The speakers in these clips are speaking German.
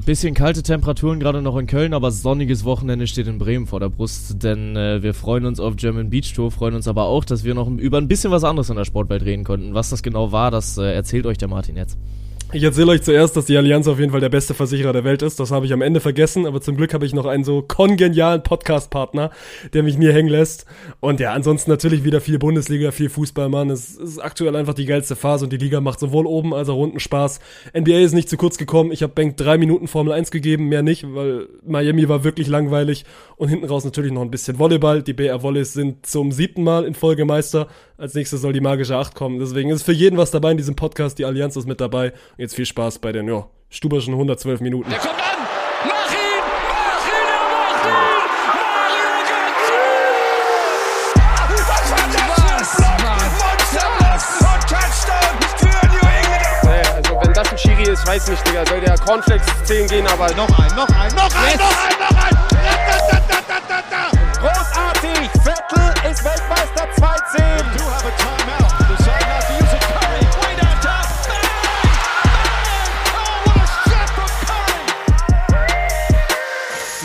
Ein bisschen kalte Temperaturen gerade noch in Köln, aber sonniges Wochenende steht in Bremen vor der Brust, denn äh, wir freuen uns auf German Beach Tour, freuen uns aber auch, dass wir noch über ein bisschen was anderes in der Sportwelt reden konnten. Was das genau war, das äh, erzählt euch der Martin jetzt. Ich erzähle euch zuerst, dass die Allianz auf jeden Fall der beste Versicherer der Welt ist. Das habe ich am Ende vergessen, aber zum Glück habe ich noch einen so kongenialen Podcast-Partner, der mich nie hängen lässt. Und ja, ansonsten natürlich wieder viel Bundesliga, viel Fußball, Mann. Es ist aktuell einfach die geilste Phase und die Liga macht sowohl oben als auch unten Spaß. NBA ist nicht zu kurz gekommen. Ich habe Bank drei Minuten Formel 1 gegeben, mehr nicht, weil Miami war wirklich langweilig. Und hinten raus natürlich noch ein bisschen Volleyball. Die BR Volleys sind zum siebten Mal in Folge Meister. Als nächstes soll die magische Acht kommen. Deswegen ist für jeden was dabei in diesem Podcast. Die Allianz ist mit dabei. Jetzt viel Spaß bei den, ja, Stuberschen 112 Minuten. Der kommt an! Mach ihn! Mach ihn! Er macht ihn! Mario Götze! Was war das für ein Block? Monsterblock und Touchdown für New England! Nee, also wenn das ein Schiri ist, weiß nicht, Digga. Soll der Cornflakes 10 gehen, aber noch ein, noch ein, noch ein, noch ein, noch ein! Großartig! Vettel ist Weltmeister 2-10!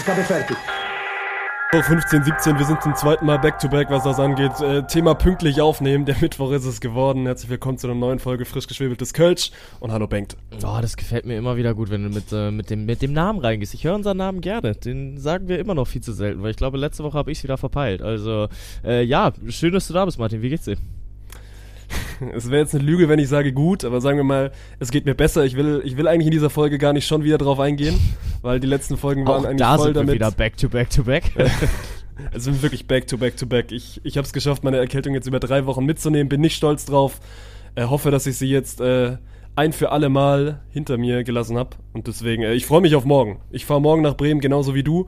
Habe fertig. So, 15, 17, wir sind zum zweiten Mal back-to-back, was das angeht. Äh, Thema pünktlich aufnehmen, der Mittwoch ist es geworden. Herzlich willkommen zu einer neuen Folge frisch geschwebeltes Kölsch und hallo Bengt. Oh, das gefällt mir immer wieder gut, wenn du mit, äh, mit, dem, mit dem Namen reingehst. Ich höre unseren Namen gerne. Den sagen wir immer noch viel zu selten, weil ich glaube, letzte Woche habe ich es wieder verpeilt. Also, äh, ja, schön, dass du da bist, Martin. Wie geht's dir? Es wäre jetzt eine Lüge, wenn ich sage gut, aber sagen wir mal, es geht mir besser. Ich will, ich will eigentlich in dieser Folge gar nicht schon wieder drauf eingehen, weil die letzten Folgen waren Auch eigentlich da voll sind wir damit. wieder back to back to back. Es sind wirklich back to back to back. Ich, ich habe es geschafft, meine Erkältung jetzt über drei Wochen mitzunehmen, bin nicht stolz drauf. Äh, hoffe, dass ich sie jetzt äh, ein für alle Mal hinter mir gelassen habe. Und deswegen, äh, ich freue mich auf morgen. Ich fahre morgen nach Bremen, genauso wie du.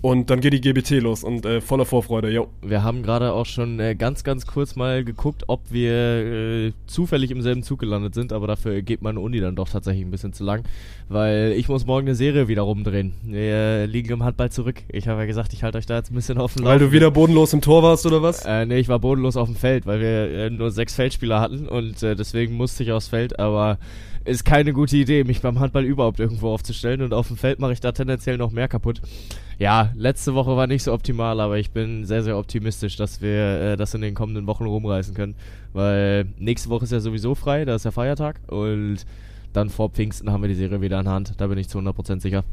Und dann geht die GBT los und äh, voller Vorfreude, jo. Wir haben gerade auch schon äh, ganz, ganz kurz mal geguckt, ob wir äh, zufällig im selben Zug gelandet sind, aber dafür geht meine Uni dann doch tatsächlich ein bisschen zu lang, weil ich muss morgen eine Serie wieder rumdrehen. Wir liegen im Handball zurück. Ich habe ja gesagt, ich halte euch da jetzt ein bisschen auf dem Weil du wieder bodenlos im Tor warst, oder was? Äh, nee, ich war bodenlos auf dem Feld, weil wir äh, nur sechs Feldspieler hatten und äh, deswegen musste ich aufs Feld, aber ist keine gute Idee, mich beim Handball überhaupt irgendwo aufzustellen und auf dem Feld mache ich da tendenziell noch mehr kaputt. Ja, letzte Woche war nicht so optimal, aber ich bin sehr, sehr optimistisch, dass wir äh, das in den kommenden Wochen rumreißen können, weil nächste Woche ist ja sowieso frei, da ist ja Feiertag und dann vor Pfingsten haben wir die Serie wieder in Hand, da bin ich zu 100% sicher.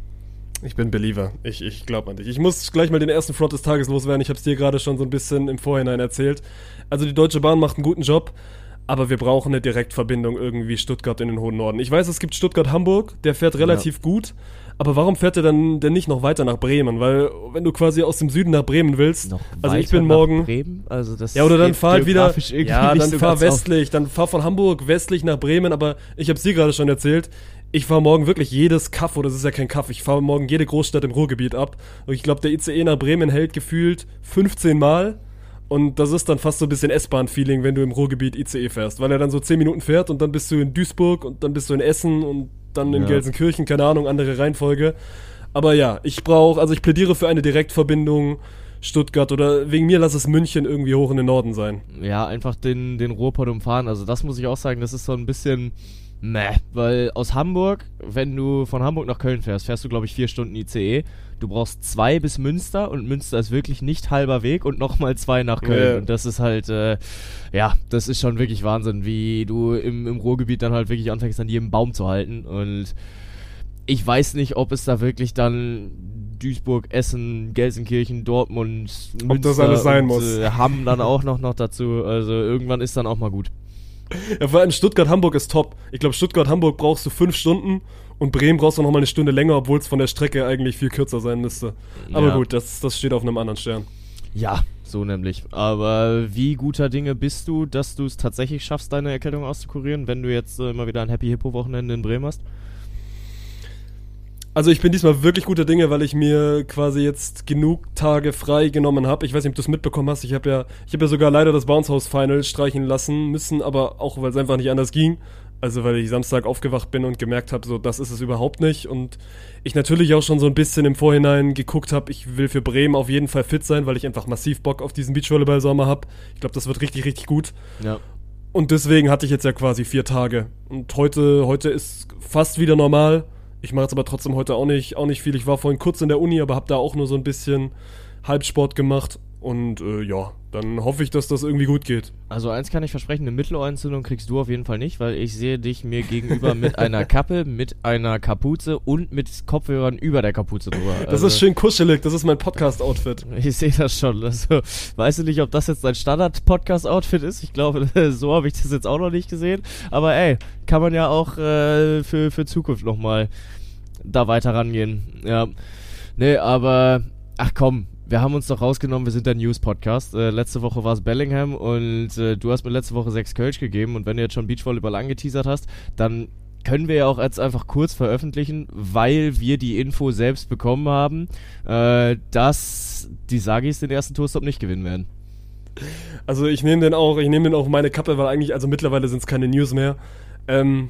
Ich bin Believer. Ich, ich glaube an dich. Ich muss gleich mal den ersten Front des Tages loswerden. Ich habe es dir gerade schon so ein bisschen im Vorhinein erzählt. Also die Deutsche Bahn macht einen guten Job, aber wir brauchen eine Direktverbindung irgendwie Stuttgart in den hohen Norden. Ich weiß, es gibt Stuttgart-Hamburg, der fährt relativ gut. Aber warum fährt er dann denn nicht noch weiter nach Bremen? Weil wenn du quasi aus dem Süden nach Bremen willst, Noch also ich bin morgen, Bremen, also das ja oder dann fahr halt wieder, ja dann so fahr auf. westlich, dann fahr von Hamburg westlich nach Bremen. Aber ich habe dir gerade schon erzählt, ich fahre morgen wirklich jedes Kaff, oder das ist ja kein Kaff, ich fahre morgen jede Großstadt im Ruhrgebiet ab. Und ich glaube, der ICE nach Bremen hält gefühlt 15 Mal. Und das ist dann fast so ein bisschen S-Bahn-Feeling, wenn du im Ruhrgebiet ICE fährst, weil er dann so 10 Minuten fährt und dann bist du in Duisburg und dann bist du in Essen und dann in Ja. Gelsenkirchen, keine Ahnung, andere Reihenfolge. Aber ja, ich brauche, also ich plädiere für eine Direktverbindung Stuttgart oder wegen mir lass es München irgendwie hoch in den Norden sein. ja, einfach den, den Ruhrpott umfahren. Also das muss ich auch sagen, das ist so ein bisschen meh, weil aus Hamburg, wenn du von Hamburg nach Köln fährst, fährst du glaube ich vier Stunden ICE. Du brauchst zwei bis Münster und Münster ist wirklich nicht halber Weg und nochmal zwei nach Köln. Ja. Und das ist halt, äh, ja, das ist schon wirklich Wahnsinn, wie du im, im Ruhrgebiet dann halt wirklich anfängst, an jedem Baum zu halten. Und ich weiß nicht, ob es da wirklich dann Duisburg, Essen, Gelsenkirchen, Dortmund, Ob das alles sein und, muss. Äh, Hamm dann auch noch, noch dazu. Also irgendwann ist dann auch mal gut. Ja, vor allem Stuttgart-Hamburg ist top. Ich glaube, Stuttgart-Hamburg brauchst du fünf Stunden und Bremen brauchst du noch mal eine Stunde länger, obwohl es von der Strecke eigentlich viel kürzer sein müsste. Aber Ja. gut, das, das steht auf einem anderen Stern. Ja, so nämlich. Aber wie guter Dinge bist du, dass du es tatsächlich schaffst, deine Erkältung auszukurieren, wenn du jetzt äh, mal wieder ein Happy Hippo Wochenende in Bremen hast? Also ich bin diesmal wirklich guter Dinge, weil ich mir quasi jetzt genug Tage frei genommen habe. Ich weiß nicht, ob du es mitbekommen hast. Ich habe ja, ich habe ja sogar leider das Bounce House Final streichen lassen müssen, aber auch weil es einfach nicht anders ging. Also weil ich Samstag aufgewacht bin und gemerkt habe, so das ist es überhaupt nicht. Und ich natürlich auch schon so ein bisschen im Vorhinein geguckt habe, ich will für Bremen auf jeden Fall fit sein, weil ich einfach massiv Bock auf diesen Beachvolleyball-Sommer habe. Ich glaube, das wird richtig, richtig gut. Ja. Und deswegen hatte ich jetzt ja quasi vier Tage. Und heute, heute ist fast wieder normal. Ich mache jetzt aber trotzdem heute auch nicht, auch nicht viel. Ich war vorhin kurz in der Uni, aber habe da auch nur so ein bisschen Halbsport gemacht. Und äh, ja, dann hoffe ich, dass das irgendwie gut geht. Also eins kann ich versprechen, eine Mittelohrentzündung kriegst du auf jeden Fall nicht, weil ich sehe dich mir gegenüber mit einer Kappe, mit einer Kapuze und mit Kopfhörern über der Kapuze drüber. Das Also, ist schön kuschelig, das ist mein Podcast-Outfit. Ich sehe das schon. Also, weißt du nicht, ob das jetzt dein Standard-Podcast-Outfit ist? Ich glaube, so habe ich das jetzt auch noch nicht gesehen. Aber ey, kann man ja auch äh, für, für Zukunft nochmal da weiter rangehen. Ja. Nee, aber ach komm, wir haben uns doch rausgenommen, wir sind der News-Podcast. Äh, letzte Woche war es Bellingham und äh, du hast mir letzte Woche sechs Kölsch gegeben und wenn du jetzt schon Beachvolleyball angeteasert hast, dann können wir ja auch jetzt einfach kurz veröffentlichen, weil wir die Info selbst bekommen haben, äh, dass die Sagis den ersten Tourstop nicht gewinnen werden. Also ich nehme den auch, ich nehme den auch meine Kappe, weil eigentlich, also mittlerweile sind es keine News mehr. Ähm,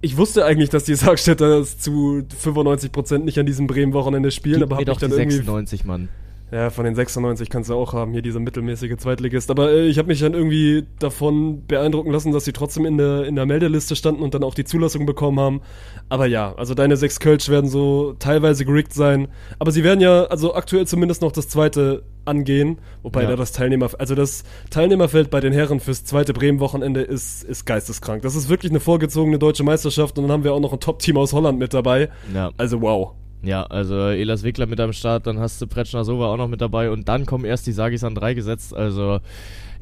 ich wusste eigentlich, dass die Sargstädter zu 95% nicht an diesem Bremen-Wochenende spielen, Gib aber habe ich die dann irgendwie 96, Mann. Ja, von den 96 kannst du auch haben, hier dieser mittelmäßige Zweitligist. Aber äh, ich habe mich dann irgendwie davon beeindrucken lassen, dass sie trotzdem in der, in der Meldeliste standen und dann auch die Zulassung bekommen haben. Aber ja, also deine sechs Kölsch werden so teilweise gerickt sein. Aber sie werden ja, also aktuell zumindest noch das zweite angehen. Wobei Ja. da das Teilnehmer, also das Teilnehmerfeld bei den Herren fürs zweite Bremen-Wochenende ist, ist geisteskrank. Das ist wirklich eine vorgezogene deutsche Meisterschaft und dann haben wir auch noch ein Top-Team aus Holland mit dabei. Ja. Also wow. Ja, also Elas Wickler mit am Start, dann hast du Pretschner Sova auch noch mit dabei und dann kommen erst die Sagis an drei gesetzt. Also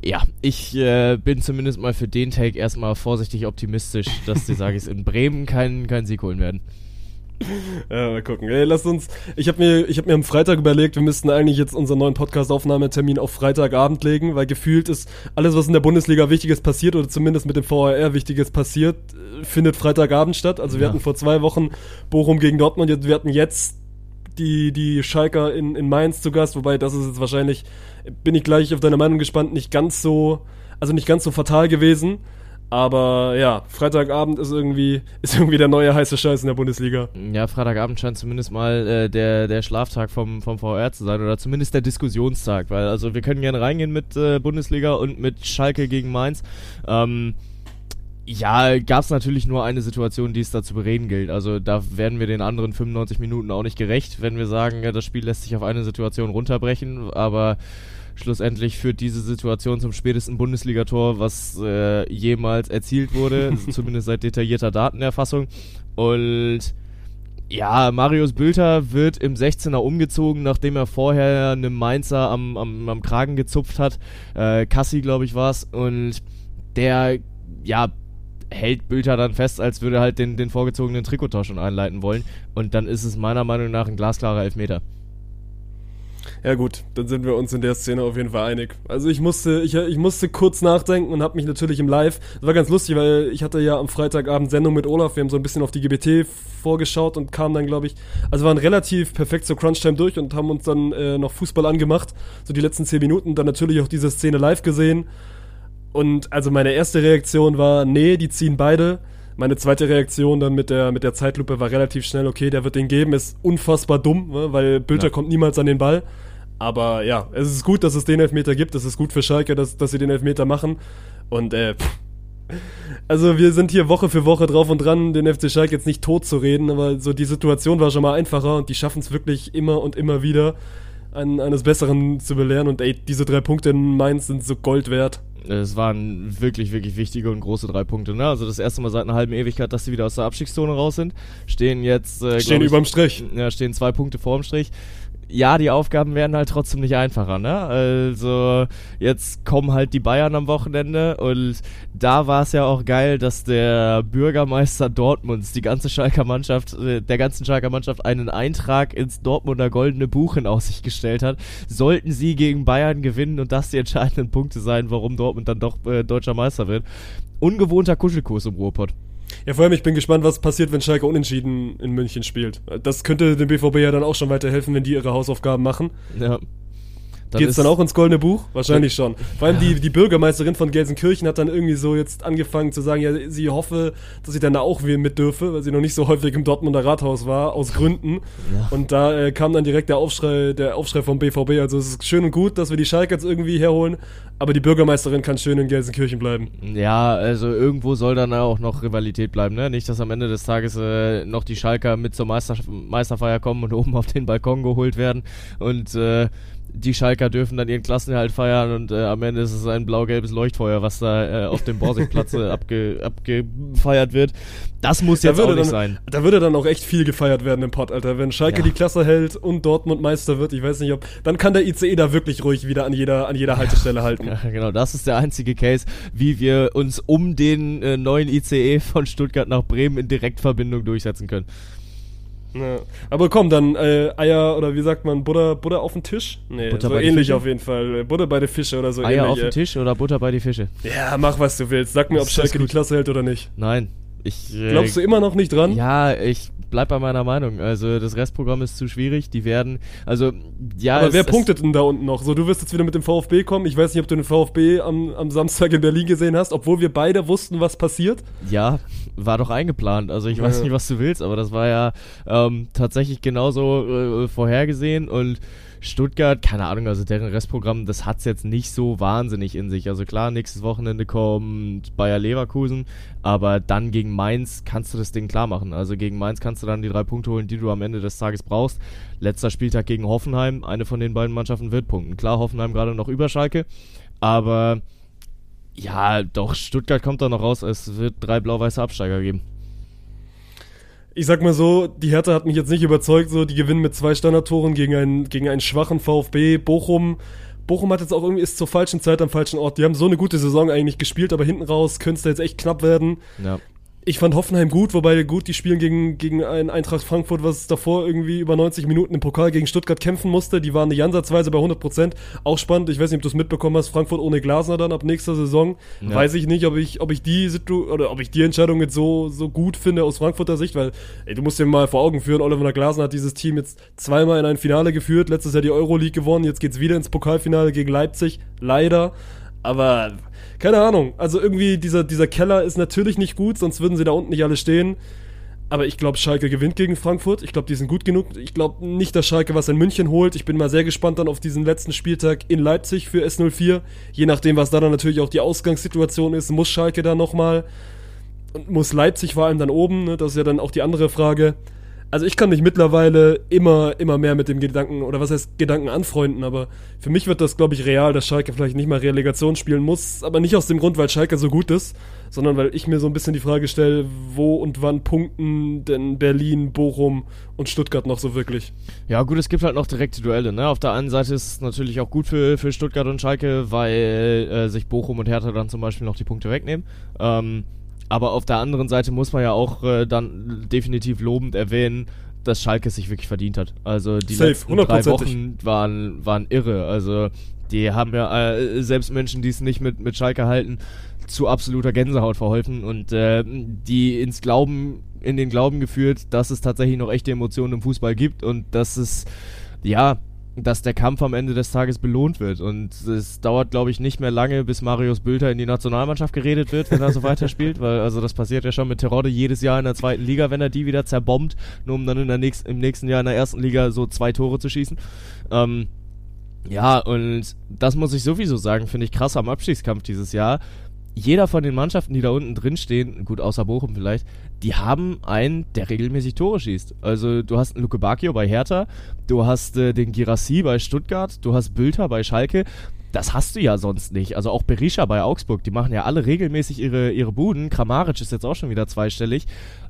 ja, ich äh, bin zumindest mal für den Take erstmal vorsichtig optimistisch, dass die Sagis in Bremen keinen keinen Sieg holen werden. Ja, mal gucken. Ey, lasst uns. Ich habe mir, ich habe mir am Freitag überlegt, wir müssten eigentlich jetzt unseren neuen Podcast-Aufnahmetermin auf Freitagabend legen, weil gefühlt ist alles, was in der Bundesliga Wichtiges passiert oder zumindest mit dem VAR Wichtiges passiert, findet Freitagabend statt. Also wir Ja. hatten vor zwei Wochen Bochum gegen Dortmund, wir hatten jetzt die, die Schalker in, in Mainz zu Gast, wobei das ist jetzt wahrscheinlich, bin ich gleich auf deine Meinung gespannt, nicht ganz so, also nicht ganz so fatal gewesen. Aber ja, Freitagabend ist irgendwie, ist irgendwie der neue heiße Scheiß in der Bundesliga. Ja, Freitagabend scheint zumindest mal äh, der, der Schlaftag vom, vom VR zu sein oder zumindest der Diskussionstag, weil also wir können gerne reingehen mit äh, Bundesliga und mit Schalke gegen Mainz. Ähm, ja, gab es natürlich nur eine Situation, die es da zu bereden gilt. Also da werden wir den anderen 95 Minuten auch nicht gerecht, wenn wir sagen, ja, das Spiel lässt sich auf eine Situation runterbrechen, aber schlussendlich führt diese Situation zum spätesten Bundesligator, was äh, jemals erzielt wurde, zumindest seit detaillierter Datenerfassung. Und ja, Marius Bülter wird im 16er umgezogen, nachdem er vorher einem Mainzer am, am, am Kragen gezupft hat. Äh, Kassi, glaube ich, war's. Und der, ja, hält Bülter dann fest, als würde er halt den, den vorgezogenen Trikottausch schon einleiten wollen. Und dann ist es meiner Meinung nach ein glasklarer Elfmeter. Ja gut, dann sind wir uns in der Szene auf jeden Fall einig. Also ich musste, ich, ich musste kurz nachdenken und habe mich natürlich im Live, das war ganz lustig, weil ich hatte ja am Freitagabend Sendung mit Olaf, wir haben so ein bisschen auf die GBT vorgeschaut und kamen dann, glaube ich, also waren relativ perfekt zur Crunchtime durch und haben uns dann äh, noch Fußball angemacht, so die letzten zehn Minuten, dann natürlich auch diese Szene live gesehen. Und also meine erste Reaktion war, nee, die ziehen beide. Meine zweite Reaktion dann mit der, mit der Zeitlupe war relativ schnell, okay, der wird den geben, ist unfassbar dumm, ne, weil Bülter Ja. kommt niemals an den Ball. Aber ja, es ist gut, dass es den Elfmeter gibt, es ist gut für Schalke, dass, dass sie den Elfmeter machen. Und äh, pff. also wir sind hier Woche für Woche drauf und dran, den FC Schalke jetzt nicht tot zu reden, aber so die Situation war schon mal einfacher und die schaffen es wirklich immer und immer wieder, einen, eines Besseren zu belehren. Und ey, diese drei Punkte in Mainz sind so Gold wert. Es waren wirklich, wirklich wichtige und große drei Punkte. Ne? Also das erste Mal seit einer halben Ewigkeit, dass sie wieder aus der Abstiegszone raus sind. Stehen jetzt, äh, Stehen ich, überm Strich. Ja, stehen zwei Punkte vorm Strich. Ja, die Aufgaben werden halt trotzdem nicht einfacher, ne? Also, jetzt kommen halt die Bayern am Wochenende und da war es ja auch geil, dass der Bürgermeister Dortmunds, die ganze Schalker Mannschaft, äh, der ganzen Schalker Mannschaft einen Eintrag ins Dortmunder Goldene Buch in Aussicht gestellt hat. Sollten sie gegen Bayern gewinnen und das die entscheidenden Punkte sein, warum Dortmund dann doch äh, deutscher Meister wird. Ungewohnter Kuschelkurs im Ruhrpott. Ja, vor allem, ich bin gespannt, was passiert, wenn Schalke unentschieden in München spielt. Das könnte dem BVB ja dann auch schon weiterhelfen, wenn die ihre Hausaufgaben machen. Ja. Dann Geht's dann auch ins Goldene Buch? Wahrscheinlich schon. Vor allem die, die Bürgermeisterin von Gelsenkirchen hat dann irgendwie so jetzt angefangen zu sagen, ja, sie hoffe, dass sie dann da auch mit dürfe, weil sie noch nicht so häufig im Dortmunder Rathaus war, aus Gründen. Und da äh, kam dann direkt der Aufschrei, der Aufschrei vom BVB. Also es ist schön und gut, dass wir die Schalke jetzt irgendwie herholen, aber die Bürgermeisterin kann schön in Gelsenkirchen bleiben. Ja, also irgendwo soll dann auch noch Rivalität bleiben, ne? Nicht, dass am Ende des Tages äh, noch die Schalker mit zur Meister Meisterfeier kommen und oben auf den Balkon geholt werden und äh, die Schalker dürfen dann ihren Klassenerhalt feiern und äh, am Ende ist es ein blau-gelbes Leuchtfeuer, was da äh, auf dem Borsigplatz äh, abge, abgefeiert wird. Das muss jetzt auch würde nicht dann, sein. Da würde dann auch echt viel gefeiert werden im Pott, Alter. Wenn Schalke Ja. die Klasse hält und Dortmund Meister wird, ich weiß nicht ob, dann kann der ICE da wirklich ruhig wieder an jeder, an jeder Haltestelle halten. Ja, genau, das ist der einzige Case, wie wir uns um den äh, neuen ICE von Stuttgart nach Bremen in Direktverbindung durchsetzen können. Ja. Aber komm, dann äh, Eier oder wie sagt man, Butter, Butter auf den Tisch? Nee, Butter so ähnlich auf jeden Fall. Äh, Butter bei den Fische oder so Eier ähnlich. auf den Tisch oder Butter bei die Fische? äh. Ja, mach was du willst. Sag mir, ob Schalke die. Klasse hält oder nicht. Nein. Ich, äh, Glaubst du immer noch nicht dran? Ja, ich bleib bei meiner Meinung. Also das Restprogramm ist zu schwierig. Die werden, also ja. Aber es- wer punktet denn da unten noch? So, du wirst jetzt wieder mit dem VfB kommen. Ich weiß nicht, ob du den VfB am, am Samstag in Berlin gesehen hast, obwohl wir beide wussten, was passiert. Ja, war doch eingeplant. Also ich weiß Ja. nicht, was du willst, aber das war ja ähm, tatsächlich genauso äh, vorhergesehen und Stuttgart, keine Ahnung, also deren Restprogramm, das hat's jetzt nicht so wahnsinnig in sich. Also klar, nächstes Wochenende kommt Bayer Leverkusen, aber dann gegen Mainz kannst du das Ding klar machen. Also gegen Mainz kannst du dann die drei Punkte holen, die du am Ende des Tages brauchst. Letzter Spieltag gegen Hoffenheim, eine von den beiden Mannschaften wird punkten. Klar, Hoffenheim gerade noch über Schalke, aber ja, doch, Stuttgart kommt da noch raus. Es wird drei blau-weiße Absteiger geben. Ich sag mal so, die Hertha hat mich jetzt nicht überzeugt, so, die gewinnen mit zwei Standardtoren gegen einen, gegen einen schwachen VfB. Bochum, Bochum hat jetzt auch irgendwie, ist zur falschen Zeit am falschen Ort. Die haben so eine gute Saison eigentlich gespielt, aber hinten raus könnte es da jetzt echt knapp werden. Ja. Ich fand Hoffenheim gut, wobei gut, die spielen gegen, gegen ein Eintracht Frankfurt, was davor irgendwie über 90 Minuten im Pokal gegen Stuttgart kämpfen musste. Die waren nicht ansatzweise bei 100 Prozent. Auch spannend, ich weiß nicht, ob du es mitbekommen hast, Frankfurt ohne Glasner dann ab nächster Saison. Ja. Weiß ich nicht, ob ich, ob ich die Situ oder ob ich die Entscheidung jetzt so, so gut finde aus Frankfurter Sicht, weil, ey, du musst dir mal vor Augen führen, Oliver Glasner hat dieses Team jetzt zweimal in ein Finale geführt, letztes Jahr die Euroleague gewonnen, jetzt geht's wieder ins Pokalfinale gegen Leipzig, leider. Aber keine Ahnung. Also irgendwie dieser, dieser Keller ist natürlich nicht gut, sonst würden sie da unten nicht alle stehen. Aber ich glaube, Schalke gewinnt gegen Frankfurt. Ich glaube, die sind gut genug. Ich glaube nicht, dass Schalke was in München holt. Ich bin mal sehr gespannt dann auf diesen letzten Spieltag in Leipzig für S04. Je nachdem, was da dann natürlich auch die Ausgangssituation ist, muss Schalke da nochmal. Und muss Leipzig vor allem dann oben. Ne? Das ist ja dann auch die andere Frage. Also ich kann mich mittlerweile immer, immer mehr mit dem Gedanken, oder was heißt Gedanken anfreunden, aber für mich wird das, glaube ich, real, dass Schalke vielleicht nicht mal Relegation spielen muss, aber nicht aus dem Grund, weil Schalke so gut ist, sondern weil ich mir so ein bisschen die Frage stelle, wo und wann punkten denn Berlin, Bochum und Stuttgart noch so wirklich? Ja, gut, es gibt halt noch direkte Duelle. Ne? Auf der einen Seite ist es natürlich auch gut für, für Stuttgart und Schalke, weil äh, sich Bochum und Hertha dann zum Beispiel noch die Punkte wegnehmen. Ähm, aber auf der anderen Seite muss man ja auch äh, dann definitiv lobend erwähnen, dass Schalke es sich wirklich verdient hat. Also die Safe, letzten drei. Wochen waren, waren irre. Also die haben ja äh, selbst Menschen, die es nicht mit, mit Schalke halten, zu absoluter Gänsehaut verholfen und äh, die ins Glauben, in den Glauben geführt, dass es tatsächlich noch echte Emotionen im Fußball gibt und dass es, ja, dass der Kampf am Ende des Tages belohnt wird. Und es dauert, glaube ich, nicht mehr lange, bis Marius Bülter in die Nationalmannschaft geredet wird, wenn er so weiterspielt, weil also das passiert ja schon mit Terodde jedes Jahr in der zweiten Liga, wenn er die wieder zerbombt, nur um dann in der nächsten, im nächsten Jahr in der ersten Liga so zwei Tore zu schießen. Ähm, ja, und das muss ich sowieso sagen, finde ich krass am Abstiegskampf dieses Jahr. Jeder von den Mannschaften, die da unten drin stehen, gut, außer Bochum vielleicht, die haben einen, der regelmäßig Tore schießt. Also du hast einen Luke Bacchio bei Hertha, du hast äh, den Girassi bei Stuttgart, du hast Bülter bei Schalke. Das hast du ja sonst nicht. Also auch Berisha bei Augsburg, die machen ja alle regelmäßig ihre, ihre Buden. Kramaric ist jetzt auch schon wieder zweistellig.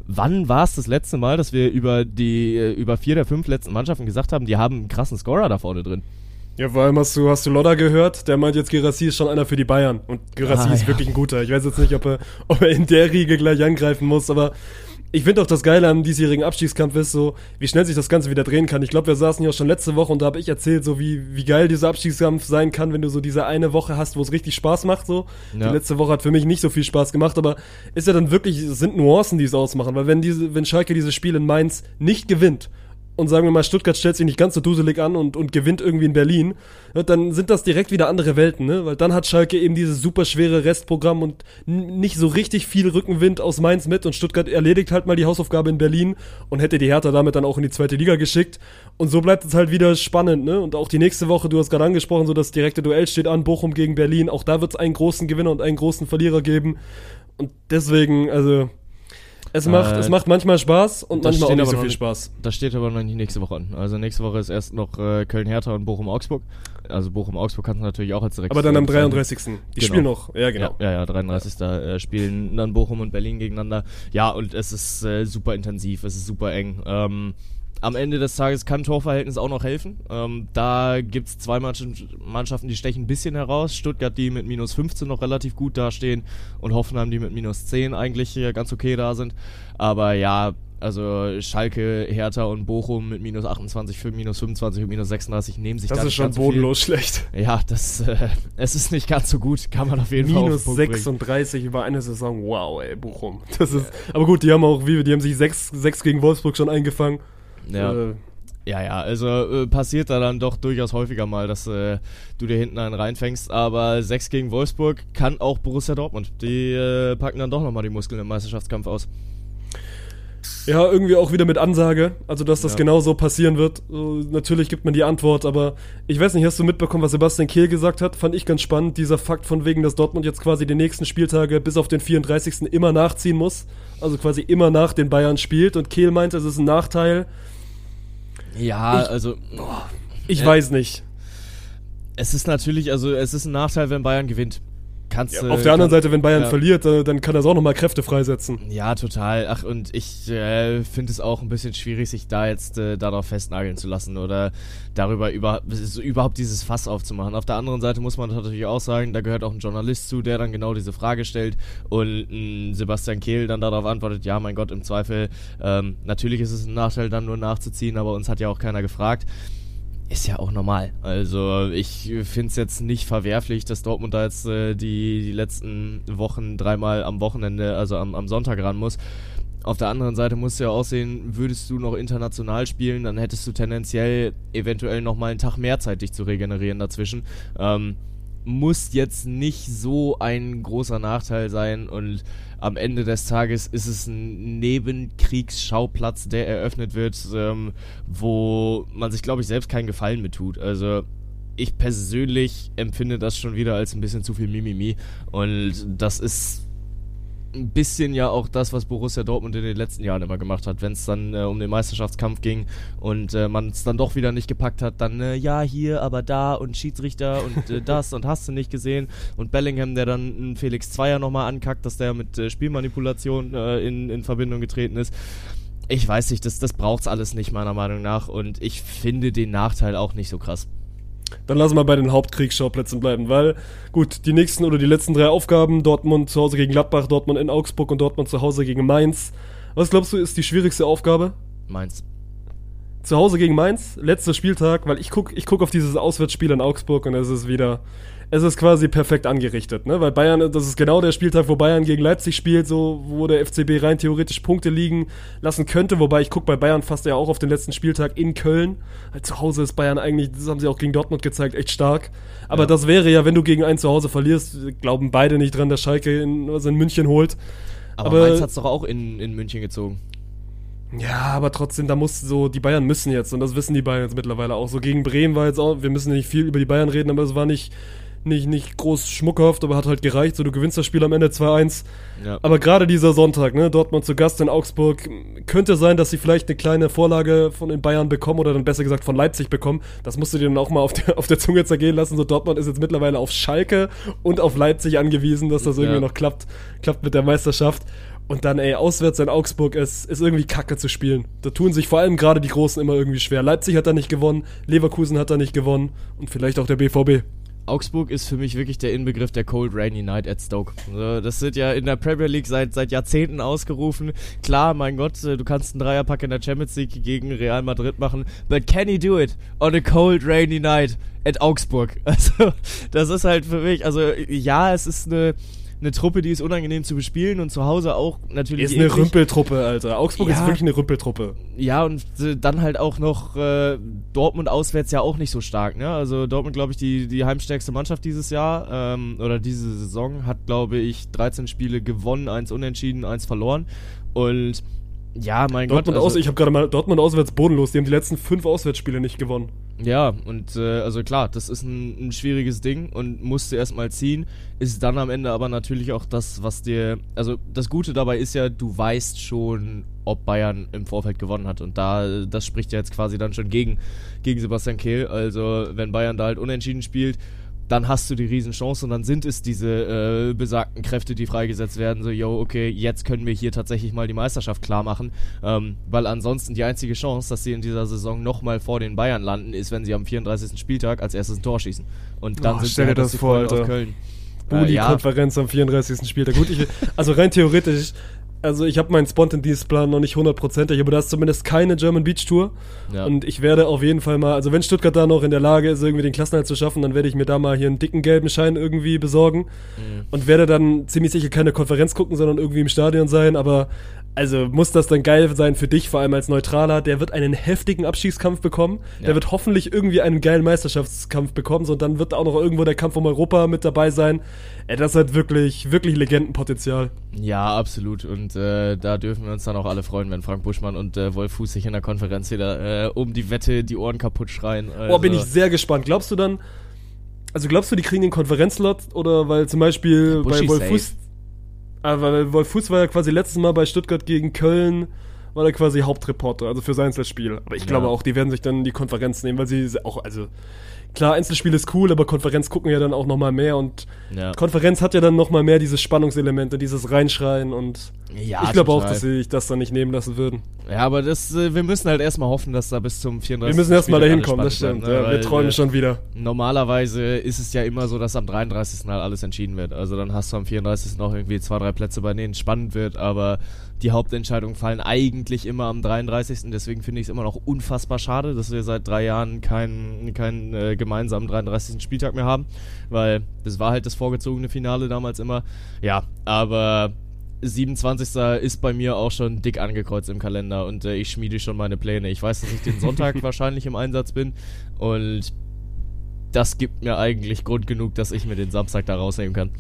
Wann war es das letzte Mal, dass wir über die äh, über vier der fünf letzten Mannschaften gesagt haben, die haben einen krassen Scorer da vorne drin? Ja, vor allem hast du, hast du Lodder gehört, der meint jetzt, Gerassi ist schon einer für die Bayern. Und Gerassi Ah, ist ja. wirklich ein guter. Ich weiß jetzt nicht, ob er, ob er in der Riege gleich angreifen muss, aber ich finde auch das Geile am diesjährigen Abstiegskampf ist so, wie schnell sich das Ganze wieder drehen kann. Ich glaube, wir saßen ja auch schon letzte Woche und da habe ich erzählt, so wie, wie geil dieser Abstiegskampf sein kann, wenn du so diese eine Woche hast, wo es richtig Spaß macht, so. Ja. Die letzte Woche hat für mich nicht so viel Spaß gemacht, aber ist ja dann wirklich, es sind Nuancen, die es ausmachen, weil wenn diese, wenn Schalke dieses Spiel in Mainz nicht gewinnt, und sagen wir mal, Stuttgart stellt sich nicht ganz so duselig an und, und gewinnt irgendwie in Berlin, ja, dann sind das direkt wieder andere Welten, ne? Weil dann hat Schalke eben dieses super schwere Restprogramm und nicht so richtig viel Rückenwind aus Mainz mit und Stuttgart erledigt halt mal die Hausaufgabe in Berlin und hätte die Hertha damit dann auch in die zweite Liga geschickt. Und so bleibt es halt wieder spannend, ne? Und auch die nächste Woche, du hast gerade angesprochen, so das direkte Duell steht an, Bochum gegen Berlin. Auch da wird es einen großen Gewinner und einen großen Verlierer geben. Und deswegen, also, es macht, Äh, es macht manchmal Spaß und manchmal auch nicht so viel nicht- Spaß. Das steht aber noch nicht nächste Woche an. Also nächste Woche ist erst noch äh, Köln-Hertha und Bochum-Augsburg. Also Bochum-Augsburg kannst du natürlich auch als direkt. Aber dann am 33. Die Genau. spielen noch. Ja, genau. Ja, ja, ja 33. Äh, spielen dann Bochum und Berlin gegeneinander. Ja, und es ist äh, super intensiv, es ist super eng. Ähm, am Ende des Tages kann Torverhältnis auch noch helfen. Ähm, da gibt es zwei Mannsch- Mannschaften, die stechen ein bisschen heraus. Stuttgart, die mit minus 15 noch relativ gut dastehen und Hoffenheim, die mit minus 10 eigentlich ganz okay da sind. Aber ja, also Schalke, Hertha und Bochum mit minus 28, für minus 25 und minus 36 nehmen sich Das da ist schon ganz so bodenlos schlecht. Ja, das, äh, es ist nicht ganz so gut, kann man auf jeden Fall auf Minus den Punkt bringen. 36 über eine Saison. Wow, ey, Bochum. Das ist, aber gut, die haben auch, wie, die haben sich 6, 6 gegen Wolfsburg schon eingefangen. Ja. Äh, Ja, ja, also äh, passiert da dann doch durchaus häufiger mal, dass äh, du dir hinten einen reinfängst. Aber 6 gegen Wolfsburg kann auch Borussia Dortmund. Die äh, packen dann doch nochmal die Muskeln im Meisterschaftskampf aus. Ja, irgendwie auch wieder mit Ansage, also dass das Ja. genau so passieren wird. Natürlich gibt man die Antwort, aber ich weiß nicht, hast du mitbekommen, was Sebastian Kehl gesagt hat? Fand ich ganz spannend, dieser Fakt von wegen, dass Dortmund jetzt quasi die nächsten Spieltage bis auf den 34. immer nachziehen muss. Also quasi immer nach den Bayern spielt und Kehl meint, es ist ein Nachteil. Ja, Ich- also Ich Ja. weiß nicht. es ist natürlich, also es ist ein Nachteil, wenn Bayern gewinnt. Kannst, Ja, äh, auf der anderen kann- Seite, wenn Bayern ja. verliert, äh, dann kann er auch nochmal Kräfte freisetzen. Ja, total. Ach, und ich äh, finde es auch ein bisschen schwierig, sich da jetzt äh, darauf festnageln zu lassen oder darüber über, so überhaupt dieses Fass aufzumachen. Auf der anderen Seite muss man natürlich auch sagen, da gehört auch ein Journalist zu, der dann genau diese Frage stellt und mh, Sebastian Kehl dann darauf antwortet, ja, mein Gott, im Zweifel, ähm, natürlich ist es ein Nachteil, dann nur nachzuziehen, aber uns hat ja auch keiner gefragt. Ist ja auch normal. Also ich finde es jetzt nicht verwerflich, dass Dortmund da jetzt äh, die, die letzten Wochen dreimal am Wochenende, also am, am Sonntag ran muss. Auf der anderen Seite musst du ja auch sehen, würdest du noch international spielen, dann hättest du tendenziell eventuell nochmal einen Tag mehr Zeit, dich zu regenerieren dazwischen. Ähm, muss jetzt nicht so ein großer Nachteil sein und am Ende des Tages ist es ein Nebenkriegsschauplatz, der eröffnet wird, ähm, wo man sich, glaube ich, selbst keinen Gefallen mit tut. Also ich persönlich empfinde das schon wieder als ein bisschen zu viel Mimimi und das ist ein bisschen ja auch das, was Borussia Dortmund in den letzten Jahren immer gemacht hat, wenn es dann äh, um den Meisterschaftskampf ging und äh, man es dann doch wieder nicht gepackt hat, dann äh, ja hier, aber da und Schiedsrichter und äh, das und hast du nicht gesehen und Bellingham, der dann einen Felix Zweier nochmal ankackt, dass der mit äh, Spielmanipulation äh, in, in Verbindung getreten ist. Ich weiß nicht, das, das braucht's alles nicht meiner Meinung nach und ich finde den Nachteil auch nicht so krass. Dann lassen wir bei den Hauptkriegsschauplätzen bleiben, weil, gut, die nächsten oder die letzten drei Aufgaben, Dortmund zu Hause gegen Gladbach, Dortmund in Augsburg und Dortmund zu Hause gegen Mainz. Was glaubst du, ist die schwierigste Aufgabe? Meins. Zu Hause gegen Mainz, letzter Spieltag, weil ich guck, ich guck auf dieses Auswärtsspiel in Augsburg und es ist wieder, es ist quasi perfekt angerichtet, ne? Weil Bayern, das ist genau der Spieltag, wo Bayern gegen Leipzig spielt, so, wo der FCB rein theoretisch Punkte liegen lassen könnte, wobei ich guck bei Bayern fast ja auch auf den letzten Spieltag in Köln. Zu Hause ist Bayern eigentlich, das haben sie auch gegen Dortmund gezeigt, echt stark. Aber Ja. das wäre ja, wenn du gegen einen zu Hause verlierst, glauben beide nicht dran, dass Schalke in, was in München holt. Aber, Aber- Mainz hat's doch auch in, in München gezogen. Ja, aber trotzdem, da muss so, die Bayern müssen jetzt, und das wissen die Bayern jetzt mittlerweile auch. So gegen Bremen war jetzt auch, wir müssen nicht viel über die Bayern reden, aber es war nicht, nicht, nicht groß schmuckhaft, aber hat halt gereicht. So, du gewinnst das Spiel am Ende 2-1. Ja. Aber gerade dieser Sonntag, ne, Dortmund zu Gast in Augsburg, könnte sein, dass sie vielleicht eine kleine Vorlage von den Bayern bekommen oder dann besser gesagt von Leipzig bekommen. Das musst du dir dann auch mal auf der, auf der Zunge zergehen lassen. So, Dortmund ist jetzt mittlerweile auf Schalke und auf Leipzig angewiesen, dass das irgendwie Ja. noch klappt, klappt mit der Meisterschaft. Und dann, ey, auswärts in Augsburg ist, ist irgendwie kacke zu spielen. Da tun sich vor allem gerade die Großen immer irgendwie schwer. Leipzig hat da nicht gewonnen, Leverkusen hat da nicht gewonnen und vielleicht auch der BVB. Augsburg ist für mich wirklich der Inbegriff der Cold Rainy Night at Stoke. Das wird ja in der Premier League seit, seit Jahrzehnten ausgerufen. Klar, mein Gott, äh, du kannst einen Dreierpack in der Champions League gegen Real Madrid machen, but can he do it on a cold rainy night at Augsburg? Also, das ist halt für mich, also ja, es ist eine eine Truppe, die ist unangenehm zu bespielen und zu Hause auch natürlich. Ist eine. Rümpeltruppe, Alter. Augsburg ist Ja. wirklich eine Rümpeltruppe. Ja, und äh, dann halt auch noch äh, Dortmund auswärts ja auch nicht so stark, ne? Also Dortmund, glaube ich, die, die heimstärkste Mannschaft dieses Jahr ähm, oder diese Saison hat, glaube ich, 13 Spiele gewonnen, eins unentschieden, eins verloren. Und ja, mein Dortmund Gott. aus, Also, ich habe gerade mal Dortmund auswärts bodenlos. Die haben die letzten fünf Auswärtsspiele nicht gewonnen. ja, und äh, also klar, das ist ein, ein schwieriges Ding und musste erstmal ziehen. Ist dann am Ende aber natürlich auch das, was dir. Also das Gute dabei ist ja, du weißt schon, ob Bayern im Vorfeld gewonnen hat. Und da, das spricht ja jetzt quasi dann schon gegen, gegen Sebastian Kehl. Also wenn Bayern da halt unentschieden spielt, dann hast du die Riesenchance und dann sind es diese äh, besagten Kräfte, die freigesetzt werden. So, yo, okay, jetzt können wir hier tatsächlich mal die Meisterschaft klar machen. Ähm, weil ansonsten die einzige Chance, dass sie in dieser Saison nochmal vor den Bayern landen, ist, wenn sie am 34. Spieltag als erstes ein Tor schießen. Und dann Oh, sind stell sie dir halt das die vor, Alter. Köln. Äh, Bulli-Konferenz am 34. Spieltag. Gut, ich, also rein theoretisch, also ich habe meinen Spontan-Dienstplan noch nicht hundertprozentig, aber da ist zumindest keine German Beach Tour. Ja. Und ich werde auf jeden Fall mal, also wenn Stuttgart da noch in der Lage ist, irgendwie den Klassenerhalt zu schaffen, dann werde ich mir da mal hier einen dicken gelben Schein irgendwie besorgen. Mhm. Und werde dann ziemlich sicher keine Konferenz gucken, sondern irgendwie im Stadion sein. Aber also muss das dann geil sein für dich, vor allem als Neutraler. Der wird einen heftigen Abstiegskampf bekommen. Der Ja. wird hoffentlich irgendwie einen geilen Meisterschaftskampf bekommen. So, und dann wird auch noch irgendwo der Kampf um Europa mit dabei sein. Ey, das hat wirklich, wirklich Legendenpotenzial. Ja, absolut. Und äh, da dürfen wir uns dann auch alle freuen, wenn Frank Buschmann und äh, Wolf Fuß sich in der Konferenz wieder äh, um die Wette die Ohren kaputt schreien. Also, Boah, bin ich sehr gespannt. Glaubst du dann, also glaubst du, die kriegen den Konferenzlot? Oder weil zum Beispiel Buschi bei Wolf safe. Fuß, ah, weil Wolf Fuß war ja quasi letztes Mal bei Stuttgart gegen Köln, war er quasi Hauptreporter, also für sein Einzelspiel. Aber ich Ja. glaube auch, die werden sich dann die Konferenz nehmen, weil sie auch, also klar, Einzelspiel ist cool, aber Konferenz gucken ja dann auch nochmal mehr und Ja, Konferenz hat ja dann nochmal mehr dieses Spannungselemente, dieses Reinschreien und ja ich glaube auch, dass sie sich das dann nicht nehmen lassen würden. Ja, aber das, äh, wir müssen halt erstmal hoffen, dass da bis zum 34. Wir müssen erstmal dahin kommen, das stimmt. bleibt, ja, ne? wir Weil, träumen äh, schon wieder. Normalerweise ist es ja immer so, dass am 33. halt alles entschieden wird. Also dann hast du am 34. noch irgendwie zwei, drei Plätze, bei denen es spannend wird, aber die Hauptentscheidungen fallen eigentlich immer am 33. Deswegen finde ich es immer noch unfassbar schade, dass wir seit drei Jahren keinen keinen äh, gemeinsamen 33. Spieltag mehr haben, weil das war halt das vorgezogene Finale damals immer. Ja, aber 27. ist bei mir auch schon dick angekreuzt im Kalender und äh, ich schmiede schon meine Pläne. Ich weiß, dass ich den Sonntag wahrscheinlich im Einsatz bin und das gibt mir eigentlich Grund genug, dass ich mir den Samstag da rausnehmen kann.